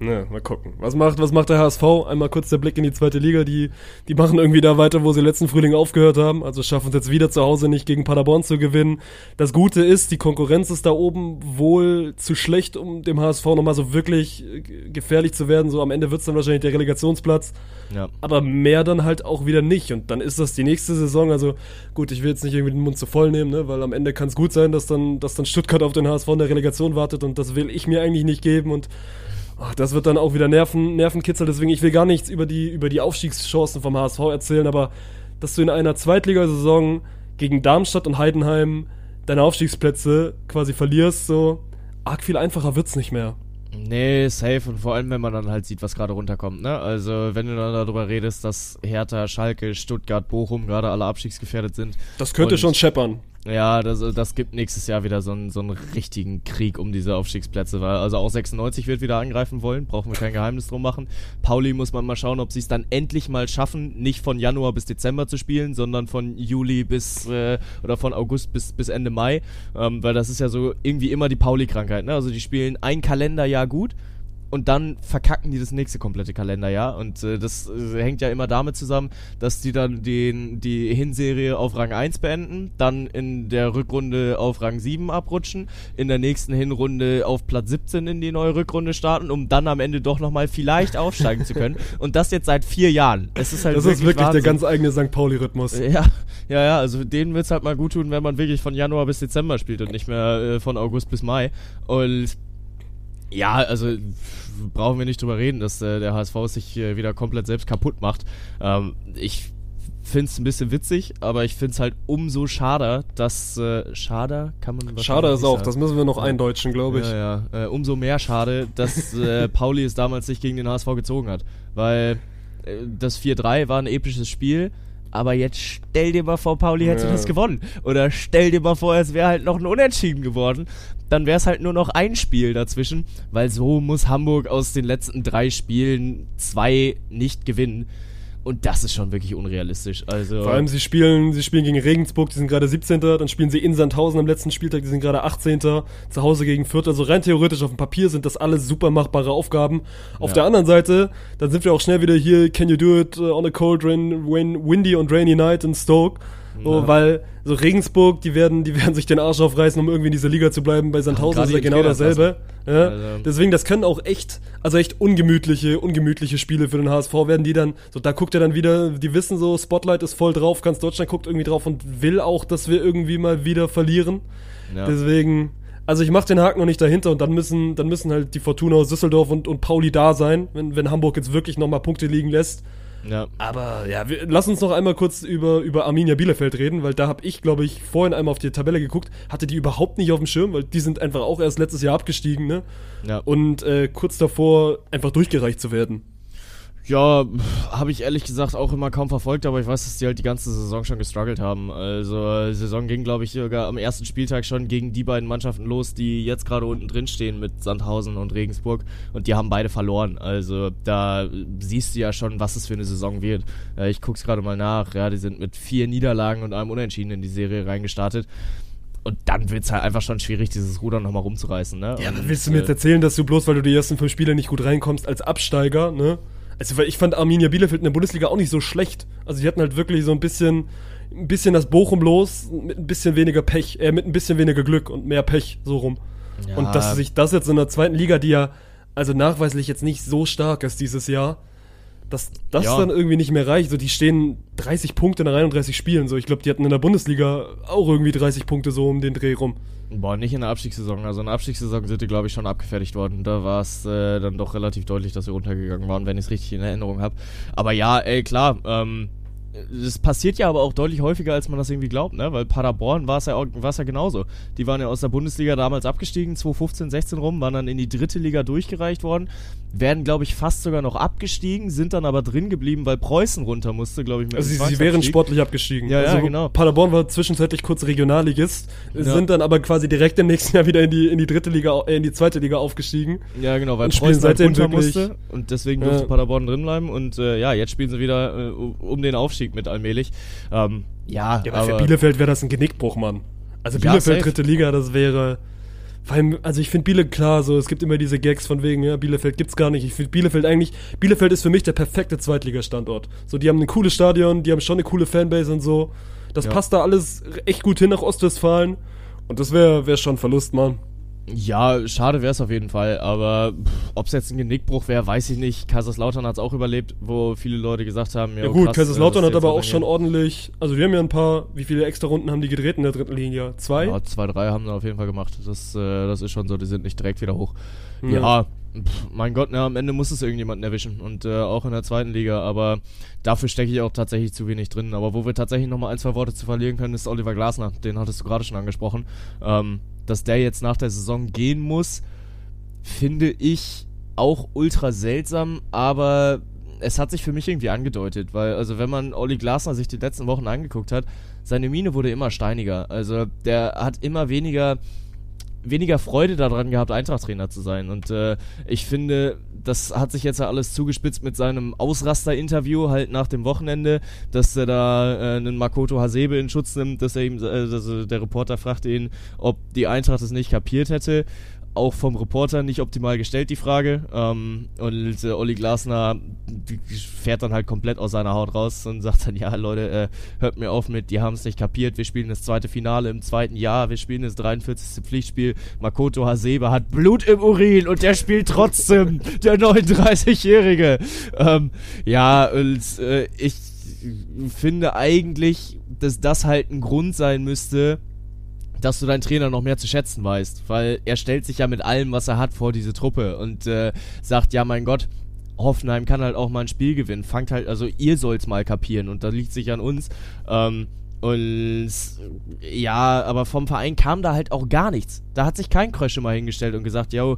Ja, mal gucken. Was macht, was macht der HSV? Einmal kurz der Blick in die zweite Liga. Die, die machen irgendwie da weiter, wo sie letzten Frühling aufgehört haben. Also schaffen es jetzt wieder zu Hause nicht gegen Paderborn zu gewinnen. Das Gute ist, die Konkurrenz ist da oben wohl zu schlecht, um dem HSV nochmal so wirklich äh, gefährlich zu werden. So am Ende wird es dann wahrscheinlich der Relegationsplatz. Ja. Aber mehr dann halt auch wieder nicht. Und dann ist das die nächste Saison. Also gut, ich will jetzt nicht irgendwie den Mund zu voll nehmen, ne? weil am Ende kann es gut sein, dass dann, dass dann Stuttgart auf den HSV in der Relegation wartet. Und das will ich mir eigentlich nicht geben. Und Ach, das wird dann auch wieder Nerven, Nervenkitzel, deswegen ich will gar nichts über die, über die Aufstiegschancen vom HSV erzählen, aber dass du in einer Zweitligasaison gegen Darmstadt und Heidenheim deine Aufstiegsplätze quasi verlierst, so arg viel einfacher wird's nicht mehr. Nee, safe und vor allem, wenn man dann halt sieht, was gerade runterkommt, ne? Also, wenn du dann darüber redest, dass Hertha, Schalke, Stuttgart, Bochum gerade alle abstiegsgefährdet sind. Das könnte schon scheppern. Ja, das, das gibt nächstes Jahr wieder so einen, so einen richtigen Krieg um diese Aufstiegsplätze, weil also auch 96 wird wieder angreifen wollen, brauchen wir kein Geheimnis drum machen. Pauli muss man mal schauen, ob sie es dann endlich mal schaffen, nicht von Januar bis Dezember zu spielen, sondern von Juli bis äh, oder von August bis, bis Ende Mai, ähm, weil das ist ja so irgendwie immer die Pauli-Krankheit, ne? Also die spielen ein Kalenderjahr gut und dann verkacken die das nächste komplette Kalenderjahr. Und äh, das äh, hängt ja immer damit zusammen, dass die dann den, die Hinserie auf Rang 1 beenden, dann in der Rückrunde auf Rang 7 abrutschen, in der nächsten Hinrunde auf Platz 17 in die neue Rückrunde starten, um dann am Ende doch nochmal vielleicht aufsteigen zu können. Und das jetzt seit vier Jahren. Es ist halt Das ist wirklich der Wahnsinn. ganz eigene St. Pauli-Rhythmus. Ja, ja, ja, also denen wird's halt mal gut tun, wenn man wirklich von Januar bis Dezember spielt und nicht mehr äh, von August bis Mai. Und ja, also brauchen wir nicht drüber reden, dass äh, der HSV sich äh, wieder komplett selbst kaputt macht. Ähm, ich find's ein bisschen witzig, aber ich find's halt umso schade, dass äh, schade kann man wahrscheinlich Schade ist auch, sagen. das müssen wir noch eindeutschen, glaube ich. Ja, ja. Äh, umso mehr schade, dass äh, Pauli es damals nicht gegen den HSV gezogen hat. Weil äh, das 4-3 war ein episches Spiel. Aber jetzt stell dir mal vor, Pauli hätte Ja. das gewonnen. Oder stell dir mal vor, es wäre halt noch ein Unentschieden geworden. Dann wäre es halt nur noch ein Spiel dazwischen, weil so muss Hamburg aus den letzten drei Spielen zwei nicht gewinnen. Und das ist schon wirklich unrealistisch. Also Vor allem, sie spielen, sie spielen gegen Regensburg, die sind gerade 17. Dann spielen sie in Sandhausen am letzten Spieltag, die sind gerade 18. Zu Hause gegen Fürth. Also rein theoretisch auf dem Papier sind das alles super machbare Aufgaben. Auf Ja. der anderen Seite, dann sind wir auch schnell wieder hier, can you do it uh, on a cold, rain, rain, windy and rainy night in Stoke? So, Ja. weil so Regensburg, die werden, die werden sich den Arsch aufreißen, um irgendwie in dieser Liga zu bleiben. Bei Sandhausen ist ja genau dasselbe. Ja. Also- Deswegen, das können auch echt, also echt ungemütliche, ungemütliche Spiele für den HSV werden, die dann, so da guckt er dann wieder, die wissen so, Spotlight ist voll drauf, ganz Deutschland guckt irgendwie drauf und will auch, dass wir irgendwie mal wieder verlieren. ja. Deswegen, also ich mach den Haken noch nicht dahinter und dann müssen, dann müssen halt die Fortuna aus Düsseldorf und, und Pauli da sein, wenn, wenn Hamburg jetzt wirklich nochmal Punkte liegen lässt. Ja. Aber ja, wir, lass uns noch einmal kurz über, über Arminia Bielefeld reden, weil da habe ich, glaube ich, vorhin einmal auf die Tabelle geguckt, hatte die überhaupt nicht auf dem Schirm, weil die sind einfach auch erst letztes Jahr abgestiegen, ne? ja. Und äh, kurz davor einfach durchgereicht zu werden. Ja, habe ich ehrlich gesagt auch immer kaum verfolgt, aber ich weiß, dass die halt die ganze Saison schon gestruggelt haben. Also, äh, Saison ging, glaube ich, sogar am ersten Spieltag schon gegen die beiden Mannschaften los, die jetzt gerade unten drin stehen mit Sandhausen und Regensburg und die haben beide verloren. Also, da siehst du ja schon, was es für eine Saison wird. Äh, ich guck's gerade mal nach. Ja, die sind mit vier Niederlagen und einem Unentschieden in die Serie reingestartet. Und dann wird's halt einfach schon schwierig, dieses Ruder nochmal rumzureißen, ne? Ja, Und, willst du mir jetzt äh, erzählen, dass du bloß, weil du die ersten fünf Spiele nicht gut reinkommst, als Absteiger, ne? Also, weil ich fand Arminia Bielefeld in der Bundesliga auch nicht so schlecht. Also, die hatten halt wirklich so ein bisschen, ein bisschen das Bochum los, mit ein bisschen weniger Pech, äh, mit ein bisschen weniger Glück und mehr Pech, so rum. Ja. Und dass sich das jetzt in der zweiten Liga, die ja, also nachweislich jetzt nicht so stark ist dieses Jahr, dass das Ja. dann irgendwie nicht mehr reicht. So, die stehen 30 Punkte nach 31 Spielen. So, ich glaube, die hatten in der Bundesliga auch irgendwie 30 Punkte so um den Dreh rum. Boah, nicht in der Abstiegssaison. Also in der Abstiegssaison sind die, glaube ich, schon abgefertigt worden. Da war es äh, dann doch relativ deutlich, dass sie runtergegangen waren, wenn ich es richtig in Erinnerung habe. Aber ja, ey, klar, ähm, das passiert ja aber auch deutlich häufiger, als man das irgendwie glaubt, ne? Weil Paderborn war es ja, war's ja genauso. Die waren ja aus der Bundesliga damals abgestiegen, 2015, 16 rum, waren dann in die dritte Liga durchgereicht worden, werden, glaube ich, fast sogar noch abgestiegen, sind dann aber drin geblieben, weil Preußen runter musste, glaube ich. Also sie, sie wären sportlich abgestiegen. Ja, ja, also genau. Paderborn war zwischenzeitlich kurz Regionalligist, Ja. sind dann aber quasi direkt im nächsten Jahr wieder in die, in die dritte Liga, äh, in die zweite Liga aufgestiegen. Ja, genau, weil Preußen seitdem runter musste und deswegen Ja. durfte Paderborn drin bleiben und äh, ja, jetzt spielen sie wieder äh, um den Aufstieg mit allmählich. Ähm, ja, Ja, aber, aber für Bielefeld wäre das ein Genickbruch, Mann. Also Ja, Bielefeld safe. dritte Liga, das wäre. Vor allem, also ich finde Bielefeld klar, so es gibt immer diese Gags von wegen, ja, Bielefeld gibt's gar nicht. Ich finde Bielefeld eigentlich, Bielefeld ist für mich der perfekte Zweitligastandort. So, die haben ein cooles Stadion, die haben schon eine coole Fanbase und so. Das Ja. passt da alles echt gut hin nach Ostwestfalen. Und das wäre wär schon ein Verlust, Mann. Ja, schade wäre es auf jeden Fall, aber ob es jetzt ein Genickbruch wäre, weiß ich nicht. Kaiserslautern hat es auch überlebt, wo viele Leute gesagt haben, ja, Ja gut, krass, Kaiserslautern äh, hat aber auch schon ordentlich, also wir haben ja ein paar, wie viele extra Runden haben die gedreht in der dritten Linie? Zwei? Ja, zwei, drei haben sie auf jeden Fall gemacht. Das, äh, das ist schon so, die sind nicht direkt wieder hoch. Ja. Ja, pf, mein Gott, na, am Ende muss es irgendjemanden erwischen. Und äh, auch in der zweiten Liga. Aber dafür stecke ich auch tatsächlich zu wenig drin. Aber wo wir tatsächlich nochmal ein, zwei Worte zu verlieren können, ist Oliver Glasner. Den hattest du gerade schon angesprochen. Ähm, dass der jetzt nach der Saison gehen muss, finde ich auch ultra seltsam. Aber es hat sich für mich irgendwie angedeutet. Weil, also wenn man Olli Glasner sich die letzten Wochen angeguckt hat, seine Miene wurde immer steiniger. Also der hat immer weniger weniger Freude daran gehabt, Eintracht-Trainer zu sein. Und äh, ich finde, das hat sich jetzt ja alles zugespitzt mit seinem Ausraster-Interview halt nach dem Wochenende, dass er da äh, einen Makoto Hasebe in Schutz nimmt, dass er ihm, äh, dass, äh, der Reporter fragt ihn, ob die Eintracht es nicht kapiert hätte. Auch vom Reporter nicht optimal gestellt, die Frage. Ähm, und äh, Olli Glasner fährt dann halt komplett aus seiner Haut raus und sagt dann, ja Leute, äh, hört mir auf mit, die haben es nicht kapiert, wir spielen das zweite Finale im zweiten Jahr, wir spielen das 43. Pflichtspiel, Makoto Hasebe hat Blut im Urin und der spielt trotzdem, der 39-Jährige. Ähm, ja, und äh, ich finde eigentlich, dass das halt ein Grund sein müsste, dass du deinen Trainer noch mehr zu schätzen weißt, weil er stellt sich ja mit allem, was er hat, vor diese Truppe und äh, sagt, ja mein Gott, Hoffenheim kann halt auch mal ein Spiel gewinnen. Fangt halt, also ihr sollt's mal kapieren und da liegt sich an uns. Ähm, und ja, aber vom Verein kam da halt auch gar nichts. Da hat sich kein Krösche mal hingestellt und gesagt, yo,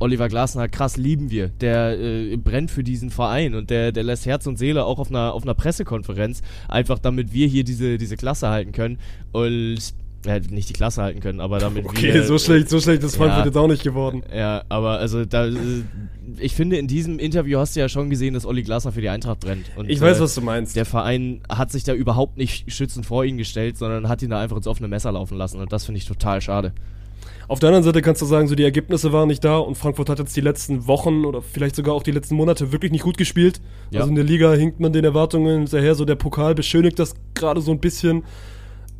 Oliver Glasner, krass lieben wir. Der äh, brennt für diesen Verein und der, der lässt Herz und Seele auch auf einer, auf einer Pressekonferenz, einfach damit wir hier diese, diese Klasse halten können. Und ja, nicht die Klasse halten können, aber damit Okay, wir. so schlecht, so schlecht ist Frankfurt Ja. jetzt auch nicht geworden. Ja, aber also da, äh, ich finde, in diesem Interview hast du ja schon gesehen, dass Olli Glasner für die Eintracht brennt. Und, Ich weiß, äh, was du meinst. Der Verein hat sich da überhaupt nicht schützend vor ihn gestellt, sondern hat ihn da einfach ins offene Messer laufen lassen und das finde ich total schade. Auf der anderen Seite kannst du sagen, so die Ergebnisse waren nicht da und Frankfurt hat jetzt die letzten Wochen oder vielleicht sogar auch die letzten Monate wirklich nicht gut gespielt. Ja. Also in der Liga hinkt man den Erwartungen hinterher, so der Pokal beschönigt das gerade so ein bisschen.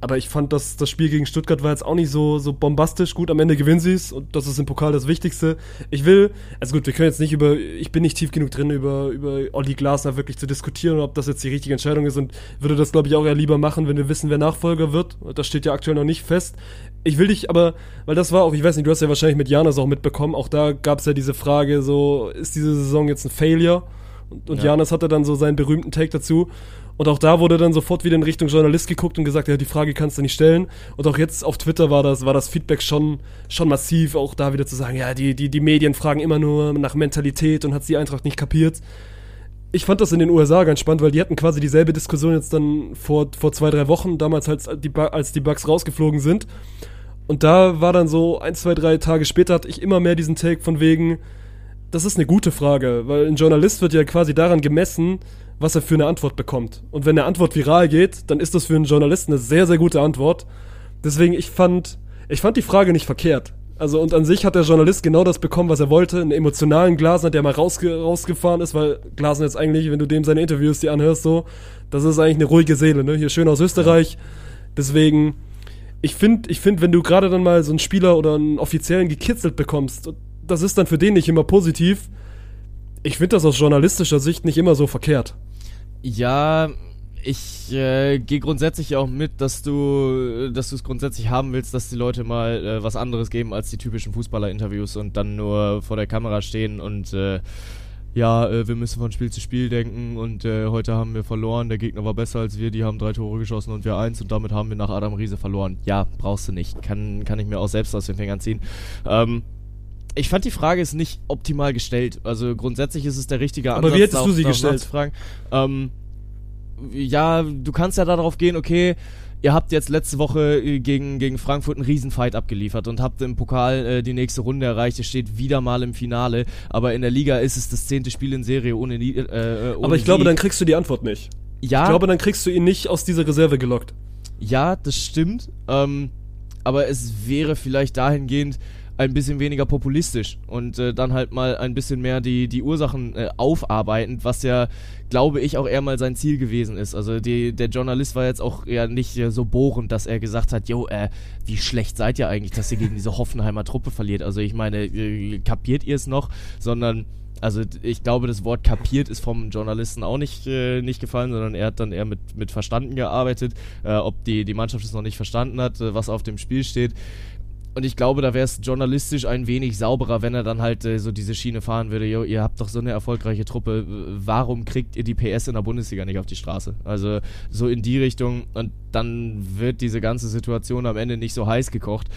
Aber ich fand, dass das Spiel gegen Stuttgart war jetzt auch nicht so, so bombastisch. Gut, am Ende gewinnen sie es und das ist im Pokal das Wichtigste. Ich will, also gut, wir können jetzt nicht über, ich bin nicht tief genug drin, über, über Olli Glasner wirklich zu diskutieren, ob das jetzt die richtige Entscheidung ist und würde das, glaube ich, auch eher lieber machen, wenn wir wissen, wer Nachfolger wird. Das steht ja aktuell noch nicht fest. Ich will dich aber, weil das war auch, ich weiß nicht, du hast ja wahrscheinlich mit Janis auch mitbekommen, auch da gab es ja diese Frage, so, ist diese Saison jetzt ein Failure? Und, und Ja. Janis hatte dann so seinen berühmten Take dazu. Und auch da wurde dann sofort wieder in Richtung Journalist geguckt und gesagt, ja, die Frage kannst du nicht stellen. Und auch jetzt auf Twitter war das, war das Feedback schon, schon massiv, auch da wieder zu sagen, ja, die, die, die Medien fragen immer nur nach Mentalität und hat die Eintracht nicht kapiert. Ich fand das in den USA ganz spannend, weil die hatten quasi dieselbe Diskussion jetzt dann vor, vor zwei, drei Wochen, damals als die, als die Bugs rausgeflogen sind. Und da war dann so ein, zwei, drei Tage später hatte ich immer mehr diesen Take von wegen, das ist eine gute Frage, weil ein Journalist wird ja quasi daran gemessen, was er für eine Antwort bekommt. Und wenn eine Antwort viral geht, dann ist das für einen Journalisten eine sehr, sehr gute Antwort. Deswegen, ich fand, ich fand die Frage nicht verkehrt. Also, und an sich hat der Journalist genau das bekommen, was er wollte. Einen emotionalen Glasner, der mal rausge rausgefahren ist, weil Glasner jetzt eigentlich, wenn du dem seine Interviews dir anhörst, so, das ist eigentlich eine ruhige Seele, ne? Hier schön aus Österreich. Deswegen, ich finde, ich find, wenn du gerade dann mal so einen Spieler oder einen Offiziellen gekitzelt bekommst, das ist dann für den nicht immer positiv. Ich finde das aus journalistischer Sicht nicht immer so verkehrt. Ja, ich äh, gehe grundsätzlich auch mit, dass du dass du es grundsätzlich haben willst, dass die Leute mal äh, was anderes geben als die typischen Fußballer-Interviews und dann nur vor der Kamera stehen und äh, ja, äh, wir müssen von Spiel zu Spiel denken und äh, heute haben wir verloren, der Gegner war besser als wir, die haben drei Tore geschossen und wir eins und damit haben wir nach Adam Riese verloren. Ja, brauchst du nicht. Kann, kann ich mir auch selbst aus den Fingern ziehen. Ähm, ich fand die Frage ist nicht optimal gestellt. Also grundsätzlich ist es der richtige Aber wie hättest da du sie gestellt? Ähm, ja, du kannst ja darauf gehen, okay, ihr habt jetzt letzte Woche äh, gegen, gegen Frankfurt einen Riesenfight abgeliefert und habt im Pokal äh, die nächste Runde erreicht. Ihr steht wieder mal im Finale, aber in der Liga ist es das zehnte Spiel in Serie ohne, Nie- äh, ohne Aber ich glaube, Sieg. dann kriegst du die Antwort nicht. ja, Ich glaube, dann kriegst du ihn nicht aus dieser Reserve gelockt. ja, das stimmt. Ähm, aber es wäre vielleicht dahingehend ein bisschen weniger populistisch und äh, dann halt mal ein bisschen mehr die, die Ursachen äh, aufarbeitend, was ja, glaube ich, auch eher mal sein Ziel gewesen ist. Also die, der Journalist war jetzt auch eher nicht äh, so bohrend, dass er gesagt hat, jo, äh, wie schlecht seid ihr eigentlich, dass ihr gegen diese Hoffenheimer Truppe verliert. Also ich meine, äh, kapiert ihr es noch? Sondern also ich glaube, das Wort kapiert ist vom Journalisten auch nicht, äh, nicht gefallen, sondern er hat dann eher mit, mit verstanden gearbeitet, äh, ob die, die Mannschaft es noch nicht verstanden hat, äh, was auf dem Spiel steht. Und ich glaube, da wäre es journalistisch ein wenig sauberer, wenn er dann halt äh, so diese Schiene fahren würde, jo, ihr habt doch so eine erfolgreiche Truppe, warum kriegt ihr die PS in der Bundesliga nicht auf die Straße? Also so in die Richtung und dann wird diese ganze Situation am Ende nicht so heiß gekocht.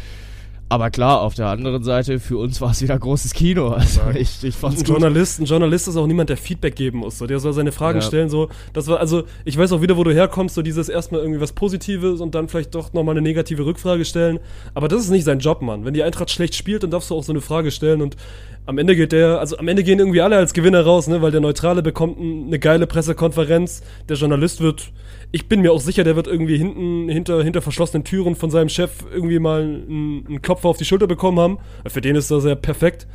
Aber klar, auf der anderen Seite, für uns war es wieder großes Kino. Also ich, ich fand's Ein. Journalist, ein Journalist ist auch niemand, der Feedback geben muss. So. Der soll seine Fragen Ja. stellen. So. Das war, also, ich weiß auch wieder, wo du herkommst, so dieses erstmal irgendwie was Positives und dann vielleicht doch nochmal eine negative Rückfrage stellen. Aber das ist nicht sein Job, Mann. Wenn die Eintracht schlecht spielt, dann darfst du auch so eine Frage stellen und am Ende geht der, also am Ende gehen irgendwie alle als Gewinner raus, ne, weil der Neutrale bekommt eine geile Pressekonferenz, der Journalist wird, ich bin mir auch sicher, der wird irgendwie hinten, hinter, hinter verschlossenen Türen von seinem Chef irgendwie mal einen, einen Klopfer auf die Schulter bekommen haben. Für den ist das ja perfekt.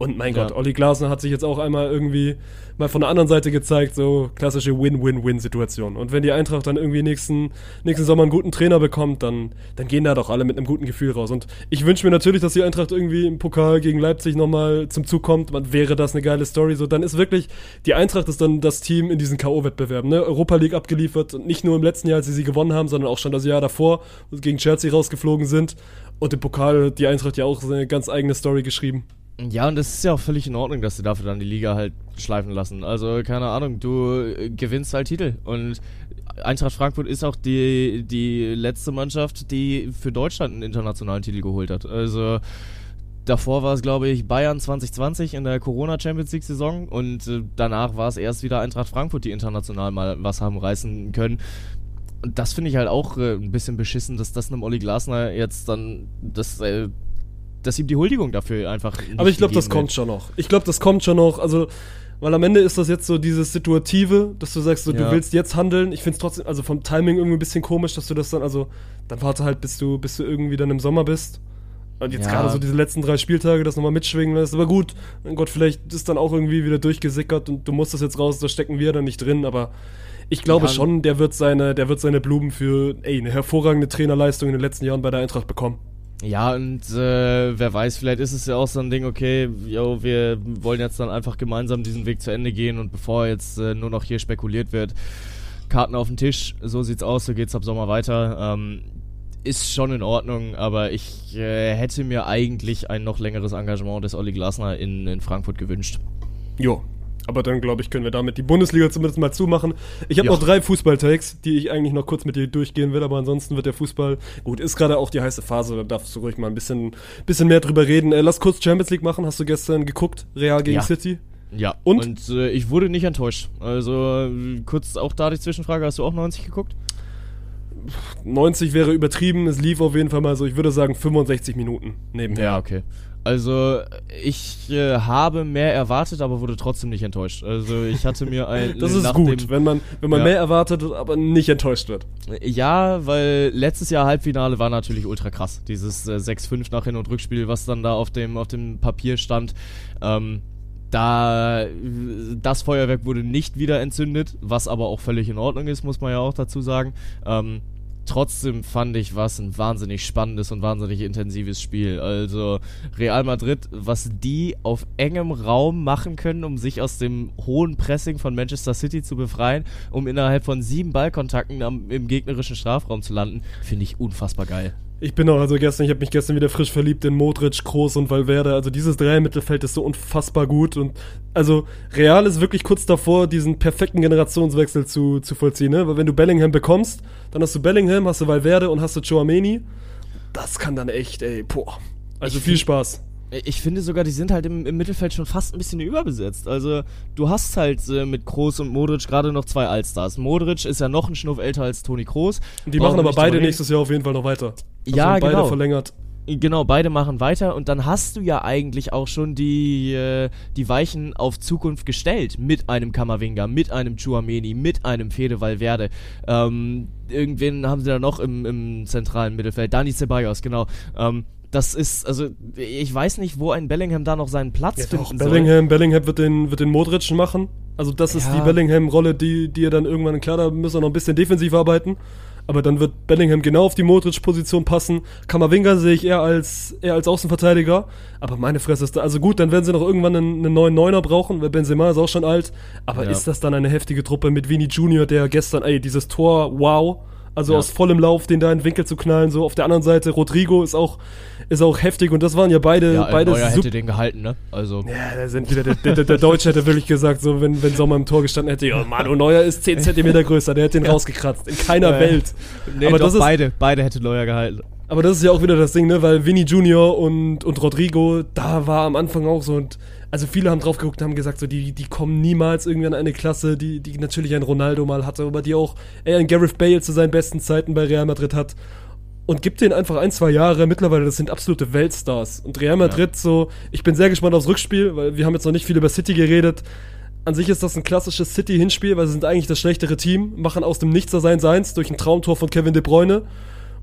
Und mein Ja. Gott, Olli Glasner hat sich jetzt auch einmal irgendwie mal von der anderen Seite gezeigt, so klassische Win-Win-Win-Situation. Und wenn die Eintracht dann irgendwie nächsten, nächsten Sommer einen guten Trainer bekommt, dann, dann gehen da doch alle mit einem guten Gefühl raus. Und ich wünsche mir natürlich, dass die Eintracht irgendwie im Pokal gegen Leipzig nochmal zum Zug kommt. Man, wäre das eine geile Story. So, dann ist wirklich, die Eintracht ist dann das Team in diesen K.O.-Wettbewerben, ne? Europa League abgeliefert und nicht nur im letzten Jahr, als sie sie gewonnen haben, sondern auch schon das Jahr davor, gegen Chelsea rausgeflogen sind. Und im Pokal hat die Eintracht ja auch eine ganz eigene Story geschrieben. Ja, und das ist ja auch völlig in Ordnung, dass sie dafür dann die Liga halt schleifen lassen. Also, keine Ahnung, du äh, gewinnst halt Titel. Und Eintracht Frankfurt ist auch die, die letzte Mannschaft, die für Deutschland einen internationalen Titel geholt hat. Also, davor war es, glaube ich, Bayern 2020 in der Corona Champions League Saison und äh, danach war es erst wieder Eintracht Frankfurt, die international mal was haben reißen können. Und das finde ich halt auch äh, ein bisschen beschissen, dass das einem Olli Glasner jetzt dann das äh, dass ihm die Huldigung dafür einfach. Aber ich glaube, das kommt schon noch. Ich glaube, das kommt schon noch. Also, weil am Ende ist das jetzt so dieses Situative, dass du sagst, so, Ja. du willst jetzt handeln. Ich finde es trotzdem, also vom Timing irgendwie ein bisschen komisch, dass du das dann, also, dann warte halt, bis du, bis du irgendwie dann im Sommer bist. Und jetzt Ja. gerade so diese letzten drei Spieltage, das nochmal mitschwingen lässt. Aber gut, mein Gott, vielleicht ist dann auch irgendwie wieder durchgesickert und du musst das jetzt raus, da stecken wir dann nicht drin, aber ich glaube Ja. schon, der wird seine, der wird seine Blumen für, ey, eine hervorragende Trainerleistung in den letzten Jahren bei der Eintracht bekommen. Ja, und äh, wer weiß, vielleicht ist es ja auch so ein Ding, okay, yo, wir wollen jetzt dann einfach gemeinsam diesen Weg zu Ende gehen und bevor jetzt äh, nur noch hier spekuliert wird, Karten auf den Tisch, so sieht's aus, so geht's ab Sommer weiter. Ähm, ist schon in Ordnung, aber ich äh, hätte mir eigentlich ein noch längeres Engagement des Olli Glasner in, in Frankfurt gewünscht. Jo. Aber dann, glaube ich, können wir damit die Bundesliga zumindest mal zumachen. Ich habe Ja. noch drei Fußball-Takes, die ich eigentlich noch kurz mit dir durchgehen will, aber ansonsten wird der Fußball, gut, ist gerade auch die heiße Phase, da darfst du ruhig mal ein bisschen, bisschen mehr drüber reden. Äh, lass kurz Champions League machen. Hast du gestern geguckt? Real gegen Ja. City? Ja, Und? äh, ich wurde nicht enttäuscht. Also kurz auch da die Zwischenfrage, hast du auch 90 geguckt? 90 wäre übertrieben, es lief auf jeden Fall mal so, ich würde sagen 65 Minuten nebenher. Ja, okay. Also, ich äh, habe mehr erwartet, aber wurde trotzdem nicht enttäuscht. Also, ich hatte mir ein. Das ist gut, dem- wenn man, wenn man Ja. mehr erwartet, aber nicht enttäuscht wird. Ja, weil letztes Jahr Halbfinale war natürlich ultra krass. Dieses äh, 6-5 nach Hin- und Rückspiel, was dann da auf dem, auf dem Papier stand. Ähm, da, das Feuerwerk wurde nicht wieder entzündet, was aber auch völlig in Ordnung ist, muss man ja auch dazu sagen. Ähm, trotzdem fand ich was ein wahnsinnig spannendes und wahnsinnig intensives Spiel. Also Real Madrid, was die auf engem Raum machen können, um sich aus dem hohen Pressing von Manchester City zu befreien, um innerhalb von sieben Ballkontakten am, im gegnerischen Strafraum zu landen, finde ich unfassbar geil. Ich bin auch, also gestern, ich habe mich gestern wieder frisch verliebt in Modric, Kroos und Valverde. Also dieses Dreier-Mittelfeld ist so unfassbar gut. Und also Real ist wirklich kurz davor, diesen perfekten Generationswechsel zu, zu vollziehen. Ne? Weil wenn du Bellingham bekommst, dann hast du Bellingham, hast du Valverde und hast du Chouameni. Das kann dann echt, ey, boah. Also Ich viel Spaß. Ich finde sogar, die sind halt im, im Mittelfeld schon fast ein bisschen überbesetzt. Also, du hast halt äh, mit Kroos und Modric gerade noch zwei Allstars. Modric ist ja noch ein Schnuff älter als Toni Kroos. Die machen aber beide nächstes Jahr auf jeden Fall noch weiter. Also Ja, beide genau. verlängert. Genau, beide machen weiter und dann hast du ja eigentlich auch schon die, äh, die Weichen auf Zukunft gestellt. Mit einem Kamavinga, mit einem Chuameni, mit einem Fede Valverde. Ähm, irgendwen haben sie da noch im, im zentralen Mittelfeld. Dani Ceballos, genau. Ähm, das ist, also, ich weiß nicht, wo ein Bellingham da noch seinen Platz Ja, finden doch, soll. Bellingham, Bellingham wird den, wird den Modric machen. Also das ist Ja. die Bellingham-Rolle, die, die er dann irgendwann, klar, da müssen wir noch ein bisschen defensiv arbeiten. Aber dann wird Bellingham genau auf die Modric-Position passen. Kamavinga sehe ich eher als, eher als Außenverteidiger. Aber meine Fresse ist da, also gut, dann werden sie noch irgendwann einen, einen neuen Neuner brauchen, weil Benzema ist auch schon alt. Aber Ja. ist das dann eine heftige Truppe mit Vini Junior, der gestern, ey, dieses Tor, wow. Also Ja. aus vollem Lauf, den da in den Winkel zu knallen. So auf der anderen Seite, Rodrigo ist auch, ist auch heftig. Und das waren ja beide, Ja, beide Neuer hätte den gehalten, ne? Also, ja, da sind wieder, der, der, der Deutsche hätte wirklich gesagt, so, wenn, wenn Sommer im Tor gestanden hätte, ja, Manu Neuer ist 10 Zentimeter größer, der hätte den rausgekratzt. In keiner Ja, ja. Welt. nee, aber, doch, das ist, beide, beide hätte Neuer gehalten. aber das ist ja auch wieder das Ding, ne, weil Vinny Junior und, und Rodrigo, da war am Anfang auch so, und also viele haben drauf geguckt und haben gesagt, so, die, die kommen niemals irgendwie an eine Klasse, die, die natürlich ein Ronaldo mal hatte, aber die auch eher ein Gareth Bale zu seinen besten Zeiten bei Real Madrid hat. Und gibt denen einfach ein, zwei Jahre. Mittlerweile, das sind absolute Weltstars. Und Real Madrid so, ich bin sehr gespannt aufs Rückspiel, weil wir haben jetzt noch nicht viel über City geredet. An sich ist das ein klassisches City-Hinspiel, weil sie sind eigentlich das schlechtere Team, machen aus dem Nichts sein Seins durch ein Traumtor von Kevin De Bruyne.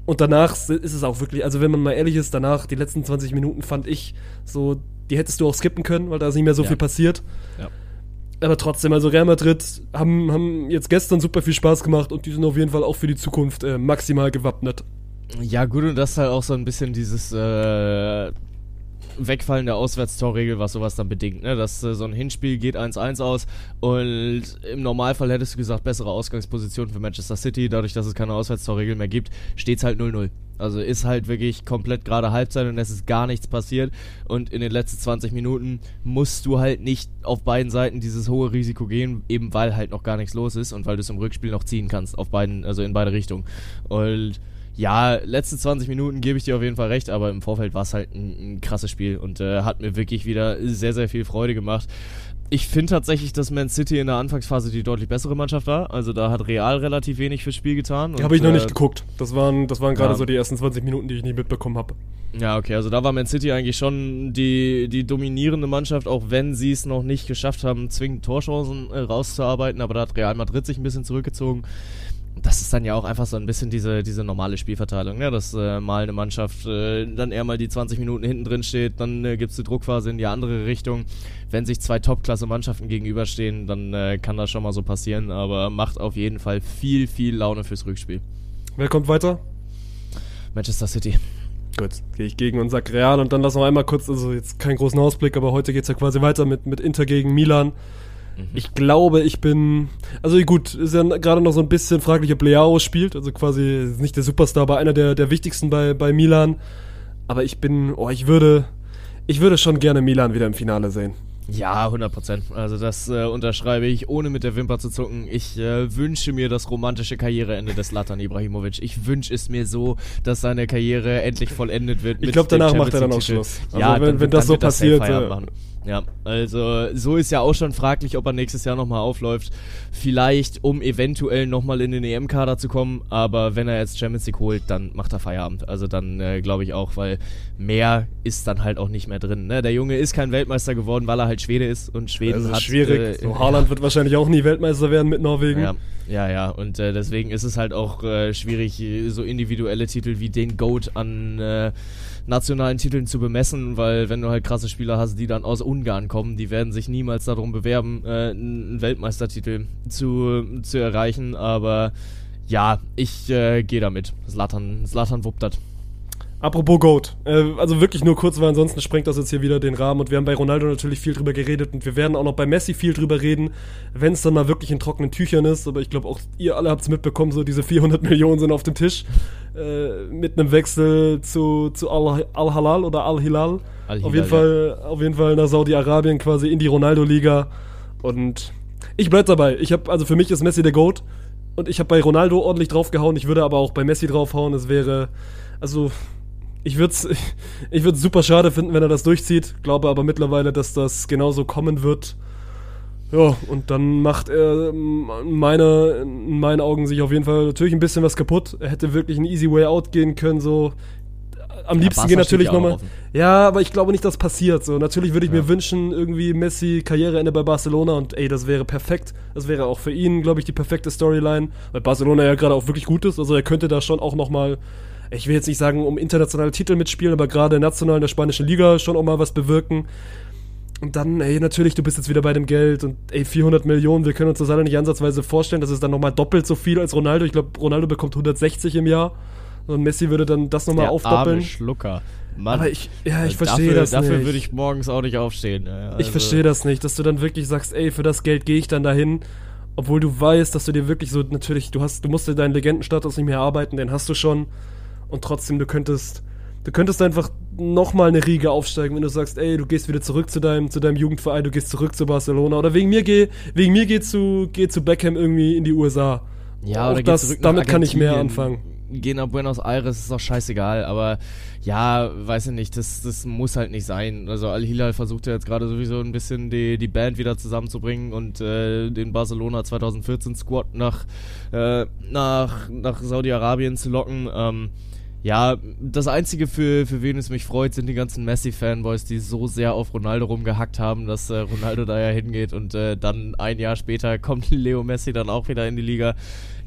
Und danach ist es auch wirklich, also wenn man mal ehrlich ist, danach, die letzten 20 Minuten fand ich so, die hättest du auch skippen können, weil da ist nicht mehr so Ja. viel passiert. Ja. Aber trotzdem, also Real Madrid haben, haben jetzt gestern super viel Spaß gemacht und die sind auf jeden Fall auch für die Zukunft äh, maximal gewappnet. Ja, gut, und das ist halt auch so ein bisschen dieses äh, Wegfallen der Auswärtstorregel, was sowas dann bedingt, ne? Dass äh, so ein Hinspiel geht 1-1 aus und im Normalfall hättest du gesagt, bessere Ausgangsposition für Manchester City, dadurch, dass es keine Auswärtstorregel mehr gibt, steht's halt 0-0. Also ist halt wirklich komplett gerade Halbzeit und es ist gar nichts passiert. Und in den letzten 20 Minuten musst du halt nicht auf beiden Seiten dieses hohe Risiko gehen, eben weil halt noch gar nichts los ist und weil du es im Rückspiel noch ziehen kannst, auf beiden, also in beide Richtungen. Und ja, letzte 20 Minuten gebe ich dir auf jeden Fall recht, aber im Vorfeld war es halt ein, ein krasses Spiel und äh, hat mir wirklich wieder sehr, sehr viel Freude gemacht. Ich finde tatsächlich, dass Man City in der Anfangsphase die deutlich bessere Mannschaft war. Also da hat Real relativ wenig fürs Spiel getan. Habe ich noch äh, nicht geguckt. Das waren, das waren gerade ja. so die ersten 20 Minuten, die ich nie mitbekommen habe. Ja, okay, also da war Man City eigentlich schon die, die dominierende Mannschaft, auch wenn sie es noch nicht geschafft haben, zwingend Torchancen äh, rauszuarbeiten, aber da hat Real Madrid sich ein bisschen zurückgezogen. Das ist dann ja auch einfach so ein bisschen diese, diese normale Spielverteilung, ne? dass äh, mal eine Mannschaft äh, dann eher mal die 20 Minuten hinten drin steht, dann äh, gibt es die Druckphase in die andere Richtung. Wenn sich zwei Top-Klasse-Mannschaften gegenüberstehen, dann äh, kann das schon mal so passieren, aber macht auf jeden Fall viel, viel Laune fürs Rückspiel. Wer kommt weiter? Manchester City. Gut, gehe ich gegen und sag Real und dann lass noch einmal kurz, also jetzt keinen großen Ausblick, aber heute geht's ja quasi weiter mit, mit Inter gegen Milan. Ich glaube, ich bin, also gut, ist ja gerade noch so ein bisschen fraglich, ob Leao spielt, also quasi nicht der Superstar, aber einer der, der wichtigsten bei, bei Milan. Aber ich bin, oh, ich würde, ich würde schon gerne Milan wieder im Finale sehen. Ja, 100 Prozent. Also das äh, unterschreibe ich, ohne mit der Wimper zu zucken. Ich äh, wünsche mir das romantische Karriereende des Latan Ibrahimovic. Ich wünsche es mir so, dass seine Karriere endlich vollendet wird. Ich glaube, danach macht er dann auch. Schluss. Also ja, wenn- dann, wenn das so er passiert, äh, machen. Ja, also so ist ja auch schon fraglich, ob er nächstes Jahr nochmal aufläuft. Vielleicht, um eventuell nochmal in den EM-Kader zu kommen, aber wenn er jetzt Champions League holt, dann macht er Feierabend. Also dann äh, glaube ich auch, weil mehr ist dann halt auch nicht mehr drin. Ne? Der Junge ist kein Weltmeister geworden, weil er halt Schwede ist und Schweden Also hat... schwierig. äh, so, Haaland wird wahrscheinlich auch nie Weltmeister werden mit Norwegen. ja, ja, ja. Und äh, deswegen ist es halt auch äh, schwierig, so individuelle Titel wie den GOAT an äh, nationalen Titeln zu bemessen, weil wenn du halt krasse Spieler hast, die dann aus Ungarn kommen, die werden sich niemals darum bewerben, äh, einen Weltmeistertitel zu, zu erreichen. Aber ja, ich äh, gehe damit. Slatan, wuppt das. Apropos Goat, äh, also wirklich nur kurz, weil ansonsten sprengt das jetzt hier wieder den Rahmen und wir haben bei Ronaldo natürlich viel drüber geredet und wir werden auch noch bei Messi viel drüber reden, wenn es dann mal wirklich in trockenen Tüchern ist, aber ich glaube auch ihr alle habt es mitbekommen, so diese 400 Millionen sind auf dem Tisch äh, mit einem Wechsel zu, zu Al- Al-Halal oder Al-Hilal. Al-Hilal, Auf jeden ja. Fall, auf jeden Fall nach Saudi-Arabien quasi in die Ronaldo-Liga und ich bleib dabei. Ich habe also für mich ist Messi der Goat und ich habe bei Ronaldo ordentlich draufgehauen. Ich würde aber auch bei Messi draufhauen. Es wäre also ich würde es ich würd's super schade finden, wenn er das durchzieht. Glaube aber mittlerweile, dass das genauso kommen wird. Ja, und dann macht er ähm, meine, in meinen Augen sich auf jeden Fall natürlich ein bisschen was kaputt. Er hätte wirklich einen easy way out gehen können, so. Am liebsten Barca gehen natürlich ja nochmal. Ja, aber ich glaube nicht, dass passiert. So, natürlich würde ich mir wünschen, irgendwie Messi Karriereende bei Barcelona und ey, das wäre perfekt. Das wäre auch für ihn, glaube ich, die perfekte Storyline, weil Barcelona ja gerade auch wirklich gut ist. Also er könnte da schon auch nochmal, ich will jetzt nicht sagen, um internationale Titel mitspielen, aber gerade national in der spanischen Liga schon auch mal was bewirken. Und dann, ey, natürlich, du bist jetzt wieder bei dem Geld und ey, 400 Millionen, wir können uns das alle nicht ansatzweise vorstellen, das ist dann nochmal doppelt so viel als Ronaldo. Ich glaube, Ronaldo bekommt 160 im Jahr und Messi würde dann das nochmal aufdoppeln. arme Schlucker. Mann. Aber ich, ja, ich Also verstehe dafür, das Dafür nicht. würde ich morgens auch nicht aufstehen. Ja, Ich also- verstehe das nicht, dass du dann wirklich sagst, ey, für das Geld gehe ich dann dahin, obwohl du weißt, dass du dir wirklich so natürlich, du hast, du musst dir deinen Legendenstatus nicht mehr erarbeiten, den hast du schon und trotzdem du könntest, du könntest einfach noch mal eine Riege aufsteigen, wenn du sagst, ey, du gehst wieder zurück zu deinem, zu deinem Jugendverein, du gehst zurück zu Barcelona oder wegen mir geh, wegen mir geh zu, geh zu Beckham irgendwie in die USA. Ja, Auch oder das, damit kann ich mehr anfangen. Geh nach Buenos Aires, ist doch scheißegal, aber ja, weiß ich nicht, das, das muss halt nicht sein. Also Al-Hilal versucht ja jetzt gerade sowieso ein bisschen die, die Band wieder zusammenzubringen und äh, den Barcelona 2014 Squad nach, äh, nach, nach Saudi-Arabien zu locken. Ähm, ja, das Einzige, für, für wen es mich freut, sind die ganzen Messi-Fanboys, die so sehr auf Ronaldo rumgehackt haben, dass äh, Ronaldo da ja hingeht und äh, dann ein Jahr später kommt Leo Messi dann auch wieder in die Liga.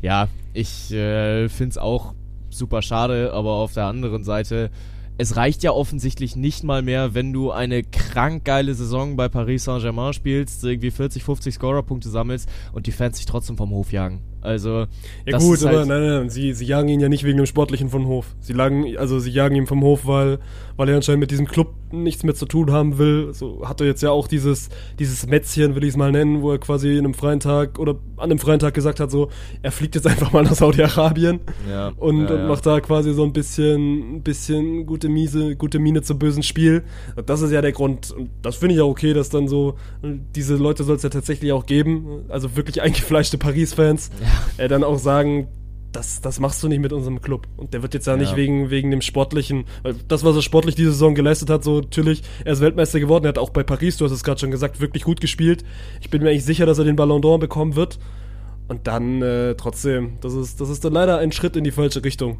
Ja, ich äh, finde es auch super schade, aber auf der anderen Seite, es reicht ja offensichtlich nicht mal mehr, wenn du eine krank geile Saison bei Paris Saint-Germain spielst, irgendwie 40, 50 Scorerpunkte sammelst und die Fans sich trotzdem vom Hof jagen. Also, Ja das gut, ist aber halt- nein, nein, sie, sie jagen ihn ja nicht wegen dem Sportlichen vom Hof. Sie lagen, also sie jagen ihn vom Hof, weil, weil er anscheinend mit diesem Club nichts mehr zu tun haben will. So hat er jetzt ja auch dieses, dieses Mätzchen, will ich es mal nennen, wo er quasi in einem freien Tag oder an einem freien Tag gesagt hat, so, er fliegt jetzt einfach mal nach Saudi-Arabien Ja, und, ja, und ja. macht da quasi so ein bisschen, ein bisschen gute Miese, gute Miene zum bösen Spiel. Und das ist ja der Grund. Und das finde ich auch okay, dass dann so, diese Leute soll es ja tatsächlich auch geben. Also wirklich eingefleischte Paris-Fans, äh, dann auch sagen, das, das machst du nicht mit unserem Club. Und der wird jetzt ja, Ja. nicht wegen, wegen dem sportlichen, weil das, was er sportlich diese Saison geleistet hat, so natürlich, er ist Weltmeister geworden, er hat auch bei Paris, du hast es gerade schon gesagt, wirklich gut gespielt. Ich bin mir eigentlich sicher, dass er den Ballon d'Or bekommen wird. Und dann äh, trotzdem, das ist, das ist dann leider ein Schritt in die falsche Richtung.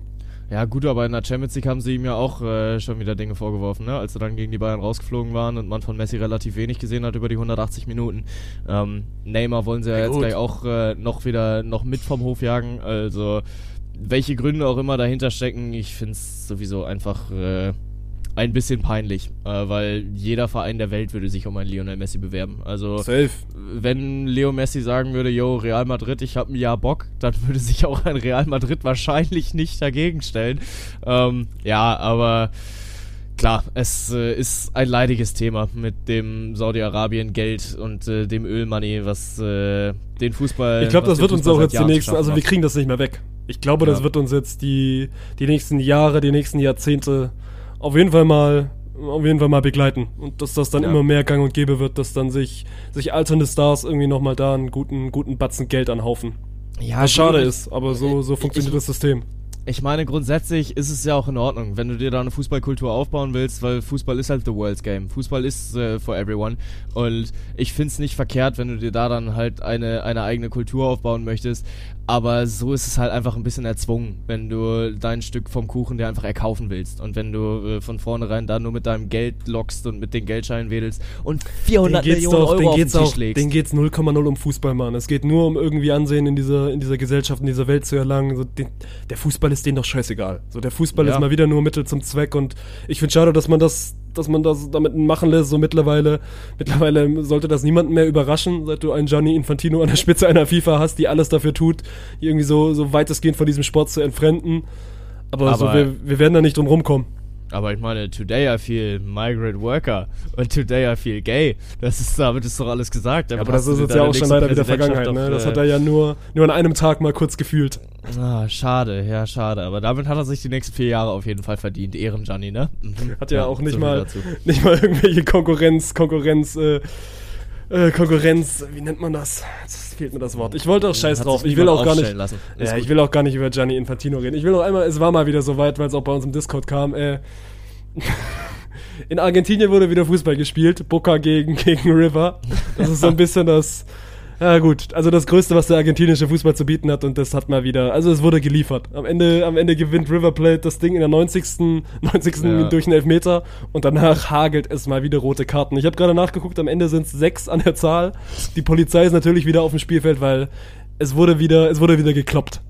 Ja, gut, aber in der Champions League haben sie ihm ja auch äh, schon wieder Dinge vorgeworfen, ne? als sie dann gegen die Bayern rausgeflogen waren und man von Messi relativ wenig gesehen hat über die 180 Minuten. Ähm, Neymar wollen sie ja, Ja, jetzt gut. gleich auch äh, noch wieder noch mit vom Hof jagen. Also, welche Gründe auch immer dahinter stecken, ich finde es sowieso einfach äh, ein bisschen peinlich, äh, weil jeder Verein der Welt würde sich um einen Lionel Messi bewerben. Also, Safe. wenn Leo Messi sagen würde, yo, Real Madrid, ich habe ein Jahr Bock, dann würde sich auch ein Real Madrid wahrscheinlich nicht dagegen stellen. Ähm, ja, aber klar, es äh, ist ein leidiges Thema mit dem Saudi-Arabien-Geld und äh, dem Ölmoney, was äh, den Fußball. Ich glaube, das wird uns auch jetzt die Jahren nächsten, also wir kriegen das nicht mehr weg. Ich glaube, das Ja. wird uns jetzt die, die nächsten Jahre, die nächsten Jahrzehnte auf jeden Fall mal auf jeden Fall mal begleiten und dass das dann Ja. immer mehr gang und gäbe wird, dass dann sich sich alternde Stars irgendwie nochmal da einen guten guten Batzen Geld anhaufen. Ja, Was schade ist, aber so so funktioniert ich- das System. Ich meine, grundsätzlich ist es ja auch in Ordnung, wenn du dir da eine Fußballkultur aufbauen willst, weil Fußball ist halt the world's game. Fußball ist äh, for everyone. Und ich find's nicht verkehrt, wenn du dir da dann halt eine, eine eigene Kultur aufbauen möchtest. Aber so ist es halt einfach ein bisschen erzwungen, wenn du dein Stück vom Kuchen dir einfach erkaufen willst. Und wenn du äh, von vornherein da nur mit deinem Geld lockst und mit den Geldscheinen wedelst und 400 Den geht's Millionen doch, Euro den auf den Tisch auch, legst. den geht's 0,0 um Fußball, Mann. Es geht nur um irgendwie Ansehen in dieser, in dieser Gesellschaft, in dieser Welt zu erlangen. So, den, der Fußball ist denen doch scheißegal. So, der Fußball Ja. ist mal wieder nur Mittel zum Zweck und ich finde schade, dass man das, dass man das damit machen lässt. So mittlerweile, mittlerweile sollte das niemanden mehr überraschen, seit du einen Gianni Infantino an der Spitze einer FIFA hast, die alles dafür tut, die irgendwie so, so weitestgehend von diesem Sport zu entfremden. Aber, so, Aber- wir, wir werden da nicht drum rumkommen. Aber ich meine, today I feel migrant worker und today I feel gay. Das ist, damit ist doch alles gesagt. aber das ist jetzt ja auch schon leider wieder Vergangenheit, ne? Das hat er ja nur, nur an einem Tag mal kurz gefühlt. Ah, schade, ja, schade. Aber damit hat er sich die nächsten vier Jahre auf jeden Fall verdient. Ehren, Gianni, ne? Hat ja, auch nicht so mal, dazu. nicht mal irgendwelche Konkurrenz, Konkurrenz, äh, äh, Konkurrenz, wie nennt man das? Jetzt fehlt mir das Wort. Ich wollte auch scheiß drauf. Ich will auch gar nicht. Ja, ich will auch gar nicht über Gianni Infantino reden. Ich will noch einmal, es war mal wieder so weit, weil es auch bei uns im Discord kam, äh, in Argentinien wurde wieder Fußball gespielt, Boca gegen, gegen River. Das ist so ein bisschen das, ja gut, also das Größte, was der argentinische Fußball zu bieten hat und das hat mal wieder, also es wurde geliefert. Am Ende, am Ende gewinnt River Plate das Ding in der 90. 90. Ja. durch einen Elfmeter und danach hagelt es mal wieder rote Karten. Ich habe gerade nachgeguckt, am Ende sind es sechs an der Zahl. Die Polizei ist natürlich wieder auf dem Spielfeld, weil es wurde wieder, es wurde wieder gekloppt.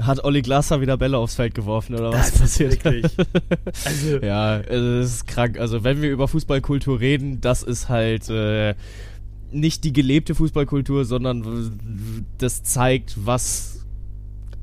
Hat Olli Glasser wieder Bälle aufs Feld geworfen oder was passiert? wirklich. Also, Ja, es ist krank. Also wenn wir über Fußballkultur reden, das ist halt äh, nicht die gelebte Fußballkultur, sondern das zeigt, was